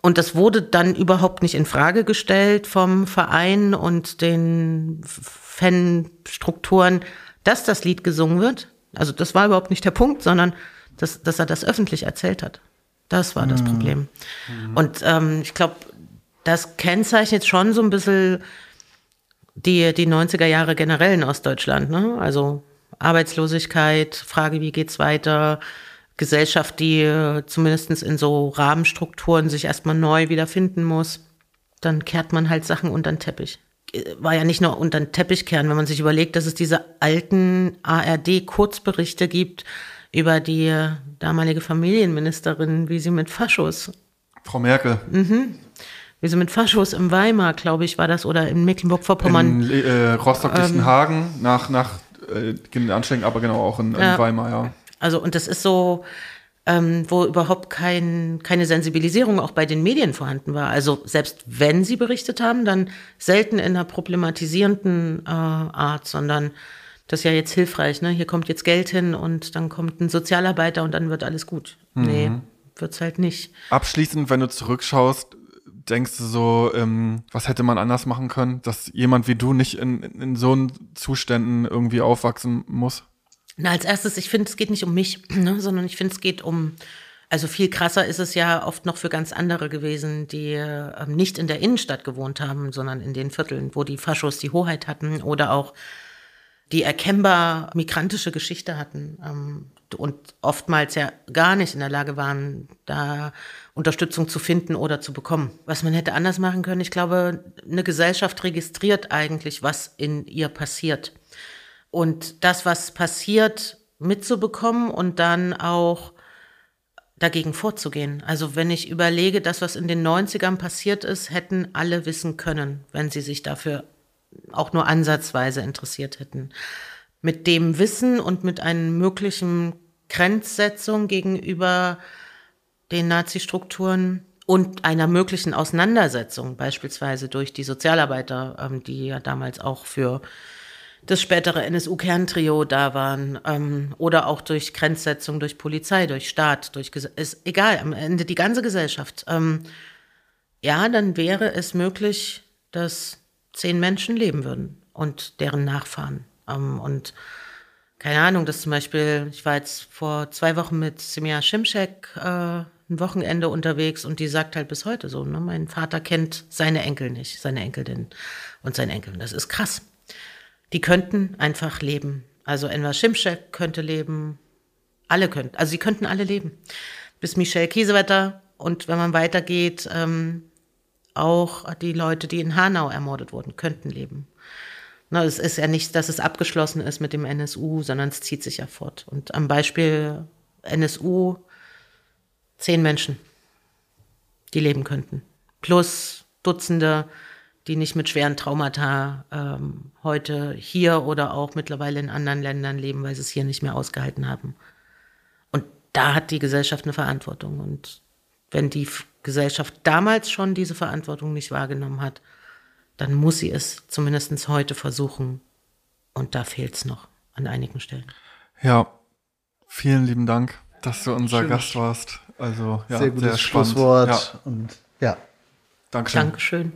Und das wurde dann überhaupt nicht in Frage gestellt vom Verein und den Fanstrukturen, dass das Lied gesungen wird. Also das war überhaupt nicht der Punkt, sondern dass, dass er das öffentlich erzählt hat. Das war das mhm. Problem. Mhm. Und ähm, ich glaube, das kennzeichnet schon so ein bisschen die, die 90er Jahre generell in Ostdeutschland. Ne? Also Arbeitslosigkeit, Frage, wie geht's weiter, Gesellschaft, die äh, zumindest in so Rahmenstrukturen sich erstmal neu wiederfinden muss. Dann kehrt man halt Sachen unter den Teppich. War ja nicht nur unter den Teppich kehren, wenn man sich überlegt, dass es diese alten ARD-Kurzberichte gibt, über die damalige Familienministerin, wie sie mit Faschos. Frau Merkel. Mhm. Wie sie mit Faschos im Weimar, glaube ich, war das, oder in Mecklenburg-Vorpommern. In äh, Rostock-Lichtenhagen, ähm, nach, nach äh, Anschlägen, aber genau auch in, in ja, Weimar, ja. Also, und das ist so, ähm, wo überhaupt kein, keine Sensibilisierung auch bei den Medien vorhanden war. Also selbst wenn sie berichtet haben, dann selten in einer problematisierenden äh, Art, sondern das ist ja jetzt hilfreich, ne? Hier kommt jetzt Geld hin und dann kommt ein Sozialarbeiter und dann wird alles gut. Mhm. Nee, wird's halt nicht. Abschließend, wenn du zurückschaust, denkst du so, ähm, was hätte man anders machen können, dass jemand wie du nicht in, in so Zuständen irgendwie aufwachsen muss? Na, als erstes, ich finde, es geht nicht um mich, *clears throat* ne, sondern ich finde, es geht um, also viel krasser ist es ja oft noch für ganz andere gewesen, die äh, nicht in der Innenstadt gewohnt haben, sondern in den Vierteln, wo die Faschos die Hoheit hatten oder auch die erkennbar migrantische Geschichte hatten ähm, und oftmals ja gar nicht in der Lage waren, da Unterstützung zu finden oder zu bekommen. Was man hätte anders machen können, ich glaube, eine Gesellschaft registriert eigentlich, was in ihr passiert. Und das, was passiert, mitzubekommen und dann auch dagegen vorzugehen. Also wenn ich überlege, das, was in den 90ern passiert ist, hätten alle wissen können, wenn sie sich dafür auch nur ansatzweise interessiert hätten. Mit dem Wissen und mit einer möglichen Grenzsetzung gegenüber den Nazi-Strukturen und einer möglichen Auseinandersetzung, beispielsweise durch die Sozialarbeiter, ähm, die ja damals auch für das spätere NSU-Kerntrio da waren, ähm, oder auch durch Grenzsetzung, durch Polizei, durch Staat, durch ist egal, am Ende die ganze Gesellschaft. Ähm, ja, dann wäre es möglich, dass zehn Menschen leben würden und deren Nachfahren. Ähm, und keine Ahnung, dass zum Beispiel, ich war jetzt vor zwei Wochen mit Semia Schimschek äh, ein Wochenende unterwegs und die sagt halt bis heute so, ne, mein Vater kennt seine Enkel nicht, seine Enkelin und seinen Enkel. Das ist krass. Die könnten einfach leben. Also Enver Schimschek könnte leben, alle könnten, also sie könnten alle leben. Bis Michelle Kiesewetter und wenn man weitergeht, ähm, auch die Leute, die in Hanau ermordet wurden, könnten leben. Na, es ist ja nicht, dass es abgeschlossen ist mit dem NSU, sondern es zieht sich ja fort. Und am Beispiel NSU zehn Menschen, die leben könnten. Plus Dutzende, die nicht mit schweren Traumata ähm, heute hier oder auch mittlerweile in anderen Ländern leben, weil sie es hier nicht mehr ausgehalten haben. Und da hat die Gesellschaft eine Verantwortung. Und wenn die Gesellschaft damals schon diese Verantwortung nicht wahrgenommen hat, dann muss sie es zumindest heute versuchen. Und da fehlt es noch an einigen Stellen. Ja, vielen lieben Dank, dass du unser Schön. Gast warst. Also ja, sehr gutes sehr Schlusswort. Ja. Und ja. Dankeschön. Dankeschön.